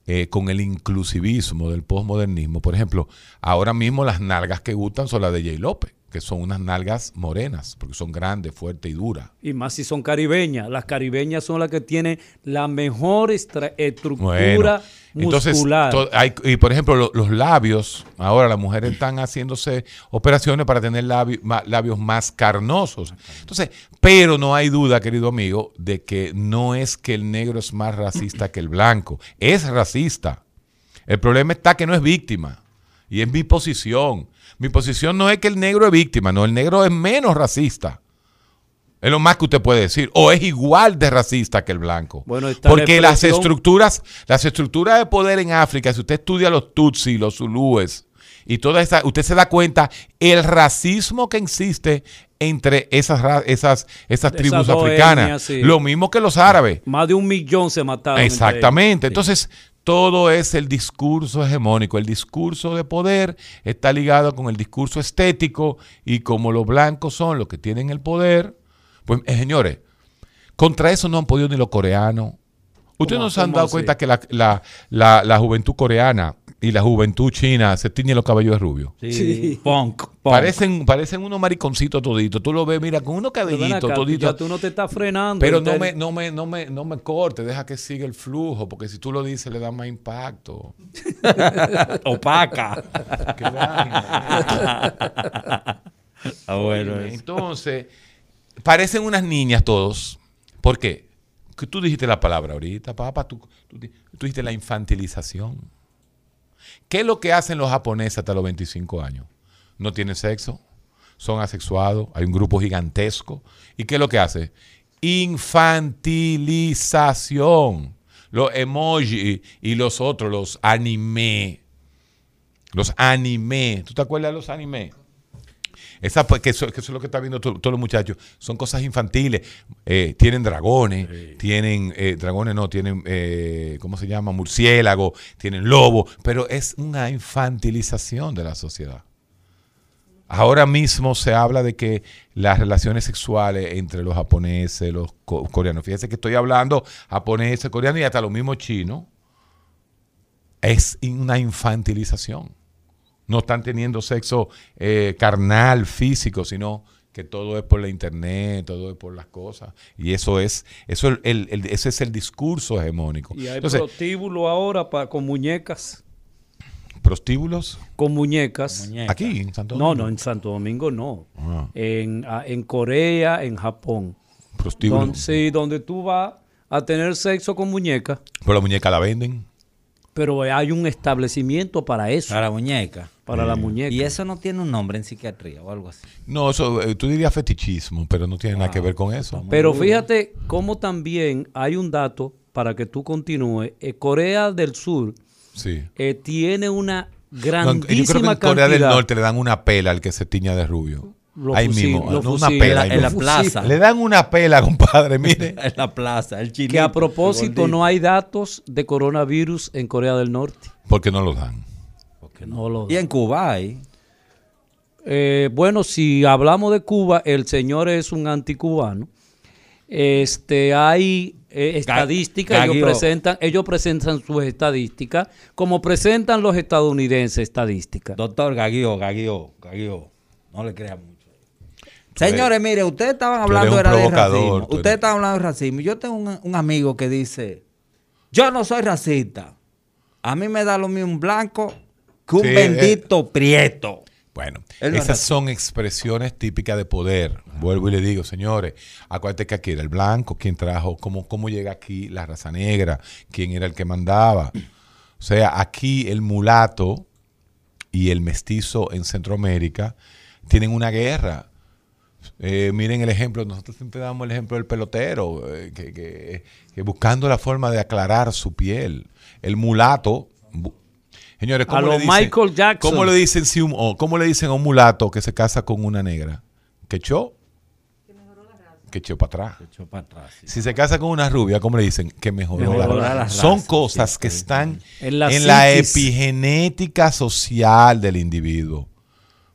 eh, con el inclusivismo del posmodernismo, por ejemplo, ahora mismo las nalgas que gustan son las de Jay López, que son unas nalgas morenas, porque son grandes, fuertes y duras.
Y más si son caribeñas. Las caribeñas son las que tienen la mejor estructura
Bueno, entonces,
muscular.
to- hay- y por ejemplo, lo- los labios, ahora las mujeres están haciéndose operaciones para tener labi- ma- labios más carnosos. Entonces, pero no hay duda, querido amigo, de que no es que el negro es más racista que el blanco. Es racista. El problema está que no es víctima. Y es mi posición. Mi posición no es que el negro es víctima, no, el negro es menos racista. Es lo más que usted puede decir. O es igual de racista que el blanco.
Bueno, la
Porque las estructuras, las estructuras de poder en África, si usted estudia los Tutsi, los Zulúes, y toda esa, usted se da cuenta el racismo que existe entre esas, esas, esas tribus africanas.
etnias, sí.
Lo mismo que los árabes.
Más de un millón se mataron.
Exactamente. Entonces, todo es el discurso hegemónico. El discurso de poder está ligado con el discurso estético y como los blancos son los que tienen el poder, pues eh, señores, contra eso no han podido ni los coreanos. Ustedes
¿Cómo-
no se han dado
así?
cuenta que la, la- la- la juventud coreana y la juventud china se tiñen los cabellos de rubio.
Sí.
Sí.
Punk, punk.
Parecen, parecen unos mariconcitos toditos. Tú lo ves, mira, con unos cabellitos
acá,
toditos.
ya tú no te estás frenando.
Pero no me, no, me, no, me, no me corte, deja que siga el flujo, porque si tú lo dices le da más impacto.
Opaca. Ah, bueno.
Entonces, parecen unas niñas todos. ¿Por qué? Que tú dijiste la palabra ahorita, papá, tú, tú, tú dijiste la infantilización. ¿Qué es lo que hacen los japoneses hasta los 25 años? No tienen sexo, son asexuados, hay un grupo gigantesco. ¿Y qué es lo que hace? Infantilización. Los emoji y los otros, los anime. Los anime. ¿Tú te acuerdas de los anime? Esa, pues, que, eso, que eso es lo que está viendo to- todos los muchachos. Son cosas infantiles. Eh, tienen dragones, tienen eh, dragones, no, tienen, eh, ¿cómo se llama? Murciélago, tienen lobo, pero es una infantilización de la sociedad. Ahora mismo se habla de que las relaciones sexuales entre los japoneses, los co- coreanos, fíjense que estoy hablando japoneses, coreanos y hasta los mismos chinos, es una infantilización no están teniendo sexo eh, carnal, físico, sino que todo es por la internet, todo es por las cosas. Y eso es, eso el, el- el- ese es el discurso hegemónico.
Y hay
Entonces,
prostíbulo ahora pa- con muñecas.
prostíbulos
Con muñecas.
aquí en Santo
No,
Domingo.
no, en Santo Domingo no.
Ah.
En, ah, en Corea, en Japón.
Prostíbulo.
Don- sí, donde tú vas a tener sexo con muñecas,
Pero la muñeca la venden.
Pero hay un establecimiento para eso.
Para la muñeca.
Para la muñeca.
Y eso no tiene un nombre en psiquiatría o algo así.
No, eso eh, tú dirías fetichismo, pero no tiene nada que ver con eso.
Pero fíjate cómo también hay un dato para que tú continúes. Eh, Corea del Sur
Sí.
eh, tiene una
No, yo creo que
grandísima
en Corea del Norte le dan una pela al que se tiña de rubio.
Los
ahí
fusil-
mismo, no, una pela.
En la- en plaza.
Le dan una pela, compadre, mire.
en la plaza, el chinito.
que a propósito no hay datos de coronavirus en Corea del Norte.
Porque no los dan.
No lo-
Y en Cuba hay.
Eh, bueno, si hablamos de Cuba, el señor es un anticubano. este, hay eh, estadísticas, ellos presentan, ellos presentan sus estadísticas, como presentan los estadounidenses estadísticas.
Doctor Gaguio, Gaguio, Gaguio, no le crea mucho. Señores, mire, ustedes estaban hablando era de racismo. Ustedes estaban hablando de racismo. Yo tengo un, un amigo que dice, yo no soy racista. A mí me da lo mismo un blanco que un
Sí, eh.
bendito prieto.
Bueno,
Él no es
esas son expresiones típicas de poder. Vuelvo y le digo, señores, acuérdate que aquí era el blanco, quien trajo, cómo, cómo llega aquí la raza negra, quién era el que mandaba. O sea, aquí el mulato y el mestizo en Centroamérica tienen una guerra. Eh, miren el ejemplo, nosotros siempre damos el ejemplo del pelotero, eh, que, que- que buscando la forma de aclarar su piel. El mulato, señores,
A
¿cómo
lo
le dicen,
Michael Jackson.
¿cómo le dicen si un, o ¿cómo le dicen a un mulato que se casa con una negra? Que echó, que echó para atrás. Si se casa con una rubia, ¿cómo le dicen? Que mejoró,
Mejoró
la,
la
raza. Son cosas que están
En la
en la epigenética social del individuo.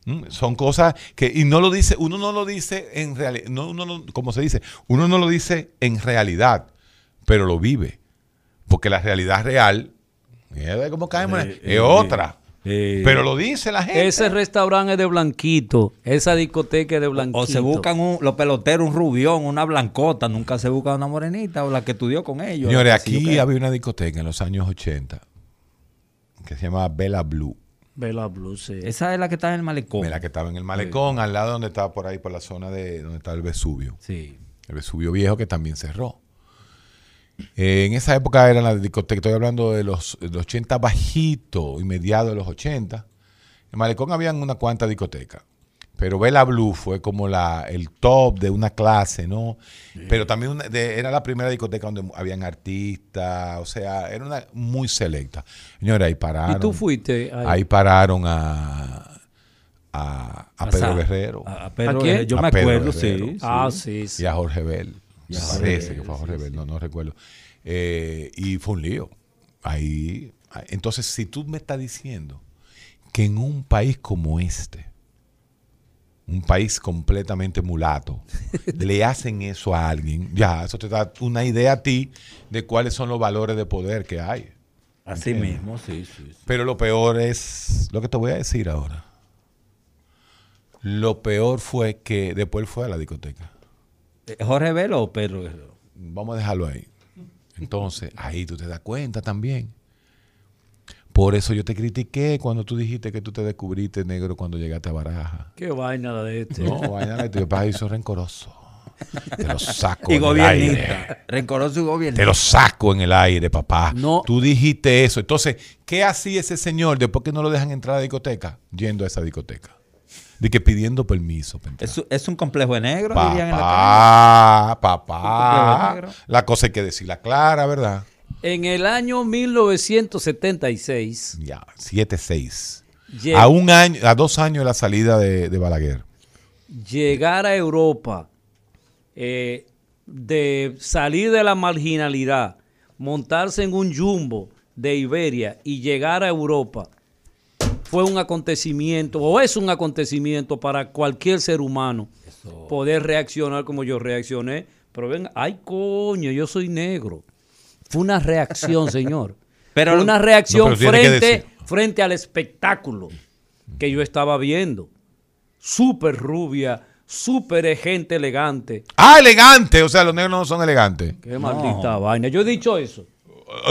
¿Mm? Son cosas que, y no lo dice, uno no lo dice en realidad, no, uno no- como se dice, uno no lo dice en realidad, pero lo vive. Porque la realidad real, mira cómo caemos,
Eh,
es
eh,
otra.
eh.
Pero lo dice la gente.
Ese restaurante es de blanquito, esa discoteca es de blanquito.
O se buscan un- los peloteros un rubión, una blancota, nunca se busca una morenita o la que estudió con ellos.
Señores, aquí había una discoteca en los años 80 que se llamaba Bella Blue.
Bella Blue, sí.
Esa es la que está en el malecón.
La que estaba en el malecón, al lado donde estaba por ahí, por la zona de donde está el Vesubio.
Sí.
El Vesubio viejo que también cerró. Eh, en esa época era la discoteca, estoy hablando de los, de los 80 bajito y mediados de los 80. En el malecón habían una cuanta discotecas. Pero Bella Blue fue como la, el top de una clase, ¿no? Pero también una- de- era la primera discoteca donde habían artistas, o sea, era una muy selecta. Señores, ahí pararon.
¿Y tú fuiste ahí?
Ahí pararon a, a, Pedro Guerrero.
a- a Pedro ¿A quién? Guerrero, yo me
Pedro
acuerdo, sí,
Guerrero.
sí. Ah, sí, sí.
Y a Jorge Bell.
Y a
Me
Jorge
que fue a Jorge
sí,
Bell,
sí.
no, no recuerdo. Eh, y fue un lío. Ahí, ahí- entonces, si tú me estás diciendo que en un país como este, un país completamente mulato, le hacen eso a alguien, ya, eso te da una idea a ti de cuáles son los valores de poder que hay.
Así
¿Entiendes?
mismo, sí, sí, sí.
Pero lo peor es lo que te voy a decir ahora. Lo peor fue que después fue a la discoteca.
Eh, ¿Jorge Velo o Pedro Guerrero?
Vamos a dejarlo ahí. Entonces, ahí tú te das cuenta también. Por eso yo te critiqué cuando tú dijiste que tú te descubriste negro cuando llegaste a Baraja.
Qué vaina de este.
No, vaina de tu papá hizo rencoroso. Te lo saco
Y
en el aire.
Rencoroso y gobiernista.
Te lo saco en el aire, papá.
No.
Tú dijiste eso. Entonces, ¿qué hacía ese señor después que no lo dejan entrar a la discoteca? Yendo a esa discoteca. De que pidiendo permiso.
Es, es un complejo de negro, dirían en la.
Papá, papá. La cosa hay que decirla clara, ¿verdad?
En el año 1976,
Ya, 7-6.
Lleg-
A un año, a dos años de la salida de, de Balaguer.
llegar a Europa, eh, de salir de la marginalidad, montarse en un jumbo de Iberia y llegar a Europa, fue un acontecimiento, o es un acontecimiento para cualquier ser humano poder reaccionar como yo reaccioné. Pero ven, ay coño, yo soy negro. Fue una reacción, señor.
Pero-
Fue una reacción
No, pero tiene que
frente, frente al espectáculo que yo estaba viendo. Súper rubia, súper gente elegante.
Ah, elegante. O sea, los negros no son elegantes.
Qué maldita vaina. Yo he dicho eso.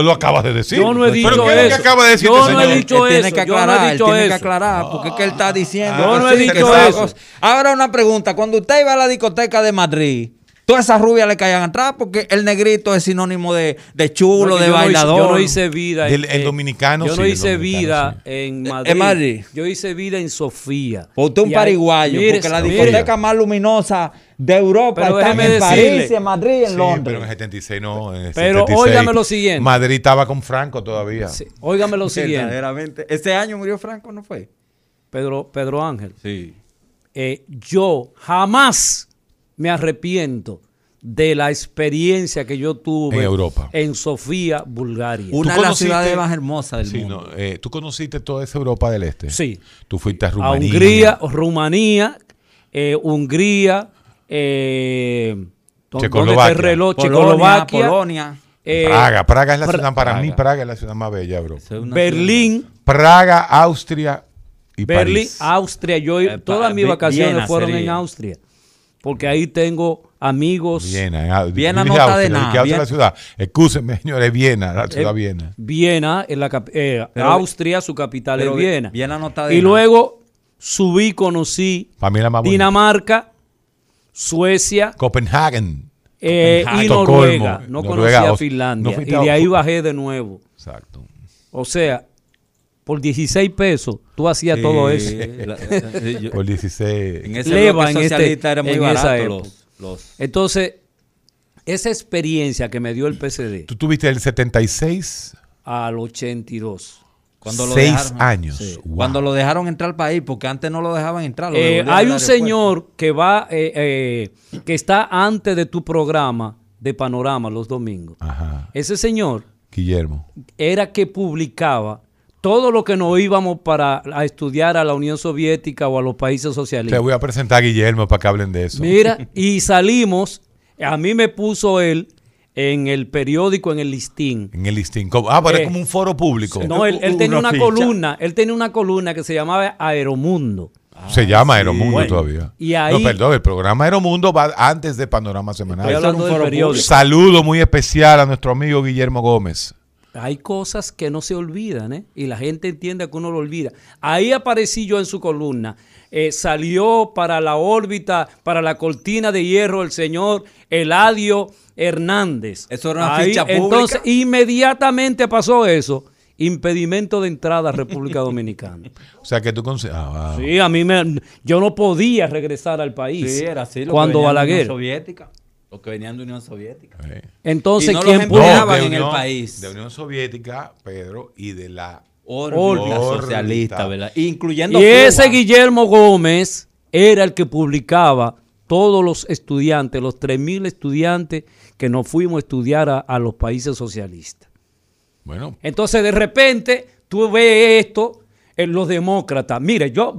Lo acabas de decir.
Yo no he dicho
¿Pero que
eso.
acaba de decir
Yo no he dicho
Él tiene
eso,
que
yo no he
aclarar, él
dicho
tiene que
eso.
aclarar, porque es que él está diciendo.
Yo
que
no he
sí, que
dicho eso.
cosa- Ahora una pregunta, cuando usted iba a la discoteca de Madrid, todas esas rubias le caían atrás porque el negrito es sinónimo de, de chulo,
No,
de
yo no hice-
bailador.
yo no hice vida. En-
el dominicano
Yo
sí,
no
el
hice vida en Madrid.
En Madrid.
Yo hice vida en Sofía.
O usted un pariguayo,
mire,
porque la
mire,
discoteca más luminosa de Europa
Pero
está en París, en Madrid, en
Sí,
Londres.
pero en el 76 no. En el
Pero
76,
óigame lo siguiente.
Madrid estaba con Franco todavía.
Sí, Óigame lo siguiente.
Verdaderamente. Ese año murió Franco, ¿no fue?
Pedro, Pedro Ángel.
Sí.
eh, yo jamás me arrepiento de la experiencia que yo tuve
En Europa.
en Sofía, Bulgaria.
Una
¿Tú
de las ciudades más hermosas del
Sí,
mundo.
no, eh, ¿Tú conociste toda esa Europa del Este?
Sí.
Tú fuiste a
a
Rumanía.
Hungría, Rumanía, eh, Hungría, eh,
Checoslovaquia.
reloj,
Polonia,
Checoslovaquia,
Polonia.
eh,
Praga, Praga es la
Pra-
ciudad, para mí
Praga.
Praga es la ciudad más bella, bro.
Berlín,
Praga, Austria y
Berlín,
París.
Austria. Yo
Eh,
todas mis vacaciones fueron en. Austria, porque ahí tengo amigos.
Viena,
Viena no está de nada, Viena-
la ciudad. Excúsenme, señores, Viena, la ciudad
Eh,
Viena.
Viena, en la eh,
Pero-
Austria, su capital
pero
es
Vi-
Viena.
Viena no está de
y
nada.
luego subí, conocí
más bonita.
Dinamarca, Suecia
Copenhagen.
eh, y
Copenhague.
Noruega.
Estocolmo,
No
Noruega,
conocía
o-
Finlandia.
no
y de ahí bajé de nuevo.
Exacto.
O sea, por 16 pesos tú hacías
Sí,
todo eso.
la- yo-
Por 16.
En ese
Leva en este-
socialista era muy
en esa
barato
época.
los, los-
Entonces, esa experiencia que me dio el PCD
Tú tuviste el 76,
al 82.
cuando lo
seis
dejaron,
años.
Sí.
Wow.
Cuando lo dejaron entrar al país, porque antes no lo dejaban entrar. lo
Eh, hay un señor que va, eh, eh, que está antes de tu programa de Panorama los domingos.
Ajá.
Ese señor
Guillermo.
era que publicaba todo lo que nos íbamos para a estudiar a la Unión Soviética o a los países
Te
socialistas.
voy a presentar a Guillermo para que hablen de eso.
Mira, y salimos, a mí me puso él en el periódico, en el listín.
En el listín. Ah, pero
Eh,
es como un foro público.
No, él, él tenía una columna, él tenía una columna que se llamaba Aeromundo.
Se llama Aeromundo
Bueno,
todavía.
y ahí-
no, perdón, el programa Aeromundo va antes de Panorama Semanal.
Estoy hablando del periódico.
Saludo muy especial a nuestro amigo Guillermo Gómez.
Hay cosas que no se olvidan, ¿eh? Y la gente entiende que uno lo olvida. Ahí aparecí yo en su columna. Eh, salió para la órbita, para la cortina de hierro, el señor Eladio Hernández.
Eso era una
Ahí,
ficha pública.
Entonces, inmediatamente pasó eso. Impedimento de entrada a República Dominicana.
O sea que tú ah, wow.
Sí, a mí me, yo no podía regresar al país.
Sí, era así. Lo
cuando Balaguer.
Soviética. Los que venían de Unión Soviética.
Entonces,
no
¿quién
empleaban
de
en el país.
De Unión Soviética, Pedro, y de la
Órbita socialista, ¿verdad? Incluyendo
Y
Cuba.
ese Guillermo Gómez era el que publicaba todos los estudiantes, los 3.000 estudiantes que nos fuimos a estudiar a, a los países socialistas.
Bueno,
Entonces, de repente, tú ves esto en los demócratas. Mire, yo,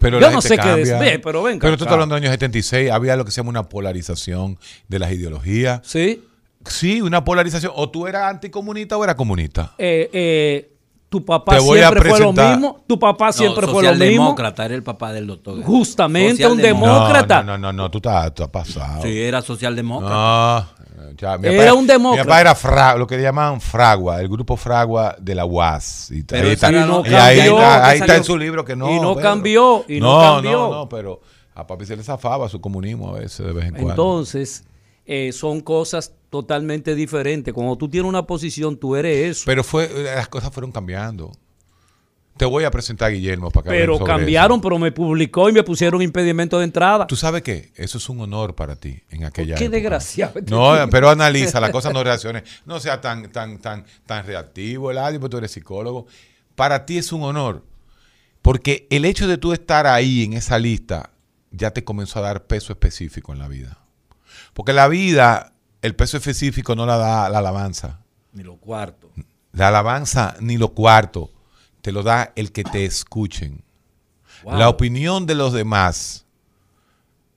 pero
yo
la
no
gente
sé qué decir, pero venga.
Pero tú estás hablando del año 76, había lo que se llama una polarización de las ideologías.
Sí.
Sí, una polarización. O tú eras anticomunista o eras comunista.
Eh, eh, tu papá siempre fue lo mismo. Tu papá siempre
no,
fue lo mismo.
socialdemócrata, era el papá del doctor.
Justamente, un demócrata.
No, no, no, no, tú estás, tú has pasado.
Sí, era socialdemócrata.
No, ya, mi
Era
papá-
un demócrata.
Mi papá era fra- lo que llaman Fragua, el grupo Fragua de la UAS. Y,
Pero
ahí está, y ahí
cambió,
está, ahí
que
está en su libro que no.
y no
Pedro.
cambió, y no
no,
cambió.
No, no, pero a papi se le zafaba su comunismo a veces de vez en cuando.
Entonces, eh, son cosas totalmente diferentes. Cuando tú tienes una posición, tú eres eso.
Pero fue, las cosas fueron cambiando. Te voy a presentar a Guillermo para que
Pero cambiaron,
eso.
pero me publicó y me pusieron impedimento de entrada.
¿Tú sabes qué? Eso es un honor para ti en aquella
Qué
época.
desgraciado. este
No, pero analiza, las cosas no reacciones. No sea tan, tan, tan, tan reactivo, Eladio, porque tú eres psicólogo. Para ti es un honor. Porque el hecho de tú estar ahí en esa lista ya te comenzó a dar peso específico en la vida. Porque la vida, el peso específico no la da la alabanza.
Ni los cuartos.
La alabanza ni lo cuarto te lo da el que te escuchen.
Wow.
La opinión de los demás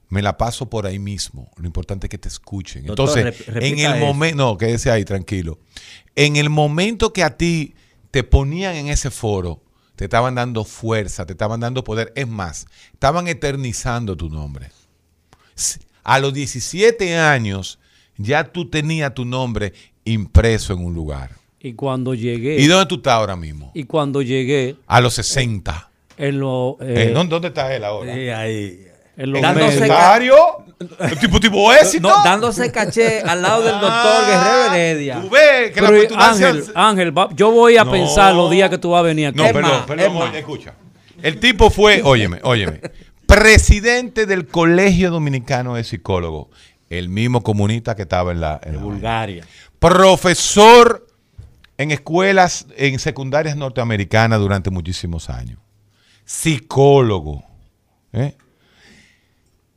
me la paso por ahí mismo. Lo importante es que te escuchen.
Doctor,
Entonces, en el momento, no, quédese ahí tranquilo. En el momento que a ti te ponían en ese foro, te estaban dando fuerza, te estaban dando poder. Es más, estaban eternizando tu nombre. A los 17 años ya tú tenías tu nombre impreso en un lugar.
Y cuando llegué.
¿Y dónde tú estás ahora mismo?
y cuando llegué,
A los 60.
en lo,
Eh,
eh,
¿dónde, dónde está él ahora?
Sí, ahí.
en los
dándose
medios.
ca-
¿Secretario? ¿El tipo tipo éxito?
No, dándose caché al lado del doctor
Ah,
Guerrero Heredia.
Tú ves que la
Pero,
petulancia-
Ángel, Ángel, va- yo voy a
No.
pensar los días que tú vas a venir aquí.
No, perdón, perdón, escucha. El tipo fue, óyeme, óyeme, presidente del Colegio Dominicano de Psicólogos, el mismo comunista que estaba en la, en la
Bulgaria.
profesor en escuelas, en secundarias norteamericanas durante muchísimos años. Psicólogo. ¿eh?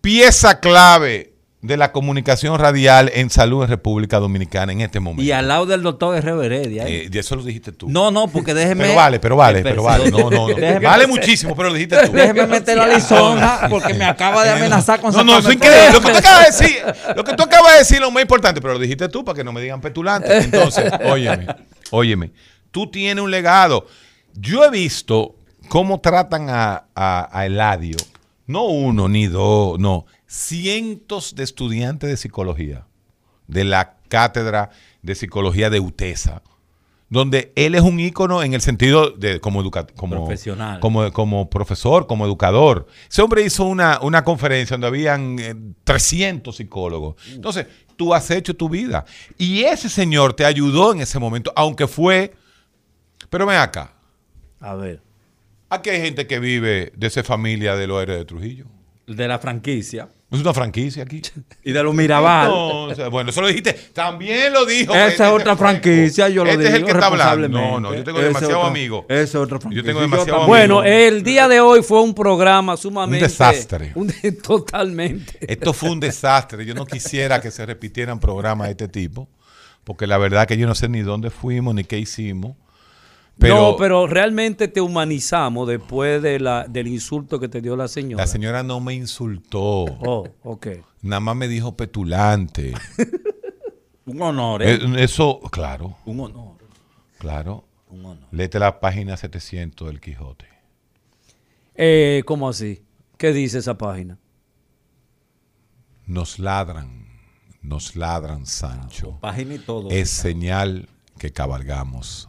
Pieza clave de la comunicación radial en salud en República Dominicana en este momento.
Y al lado del doctor Guerrero Heredia. ¿eh?
Eh, y eso lo dijiste tú.
No, no, porque déjeme.
Pero vale, pero vale, pero vale. No, no, Vale muchísimo, pero lo dijiste tú.
Déjeme meter la lisonja porque me acaba de amenazar con
No, no, eso es increíble. Lo que tú acabas de decir, lo que tú acabas de decir es lo más importante, pero lo dijiste tú para que no me digan petulante. Entonces, óyeme, óyeme, tú tienes un legado. Yo he visto cómo tratan a, a, a Eladio, no uno ni dos, no, cientos de estudiantes de psicología de la cátedra de psicología de UTESA, donde él es un ícono en el sentido de como, educa- como
Profesional.
como, como profesor, como educador. Ese hombre hizo una, una conferencia donde habían eh, 300 psicólogos. Entonces, tú has hecho tu vida. Y ese señor te ayudó en ese momento, aunque fue... Pero ven acá.
A ver.
Aquí hay gente que vive de esa familia de los héroes de Trujillo.
De la franquicia.
Es una franquicia aquí.
Y de los Mirabal.
Bueno, eso lo dijiste. También lo dijo.
Esa
este
es otra franquicia, yo lo
este
digo
es el que está hablando.
responsablemente.
No, no, yo tengo
Esa es
demasiado
otra-
amigo.
esa es otra franquicia.
Yo tengo
Y yo
demasiado
también.
amigo.
Bueno, el día de hoy fue un programa sumamente.
Un desastre.
un totalmente.
Esto fue un desastre. Yo no quisiera que se repitieran programas de este tipo, porque la verdad que yo no sé ni dónde fuimos ni qué hicimos. Pero
no, pero realmente te humanizamos después de la, del insulto que te dio la señora.
la señora no me insultó.
Oh, ok.
Nada más me dijo petulante.
Un honor, ¿eh?
Eh, Eso, claro.
Un honor.
Claro.
Un honor.
Léete la página 700 del Quijote.
Eh, ¿Cómo así? ¿Qué dice esa página?
Nos ladran, nos ladran, Sancho.
Página y todo.
Es señal que cabalgamos.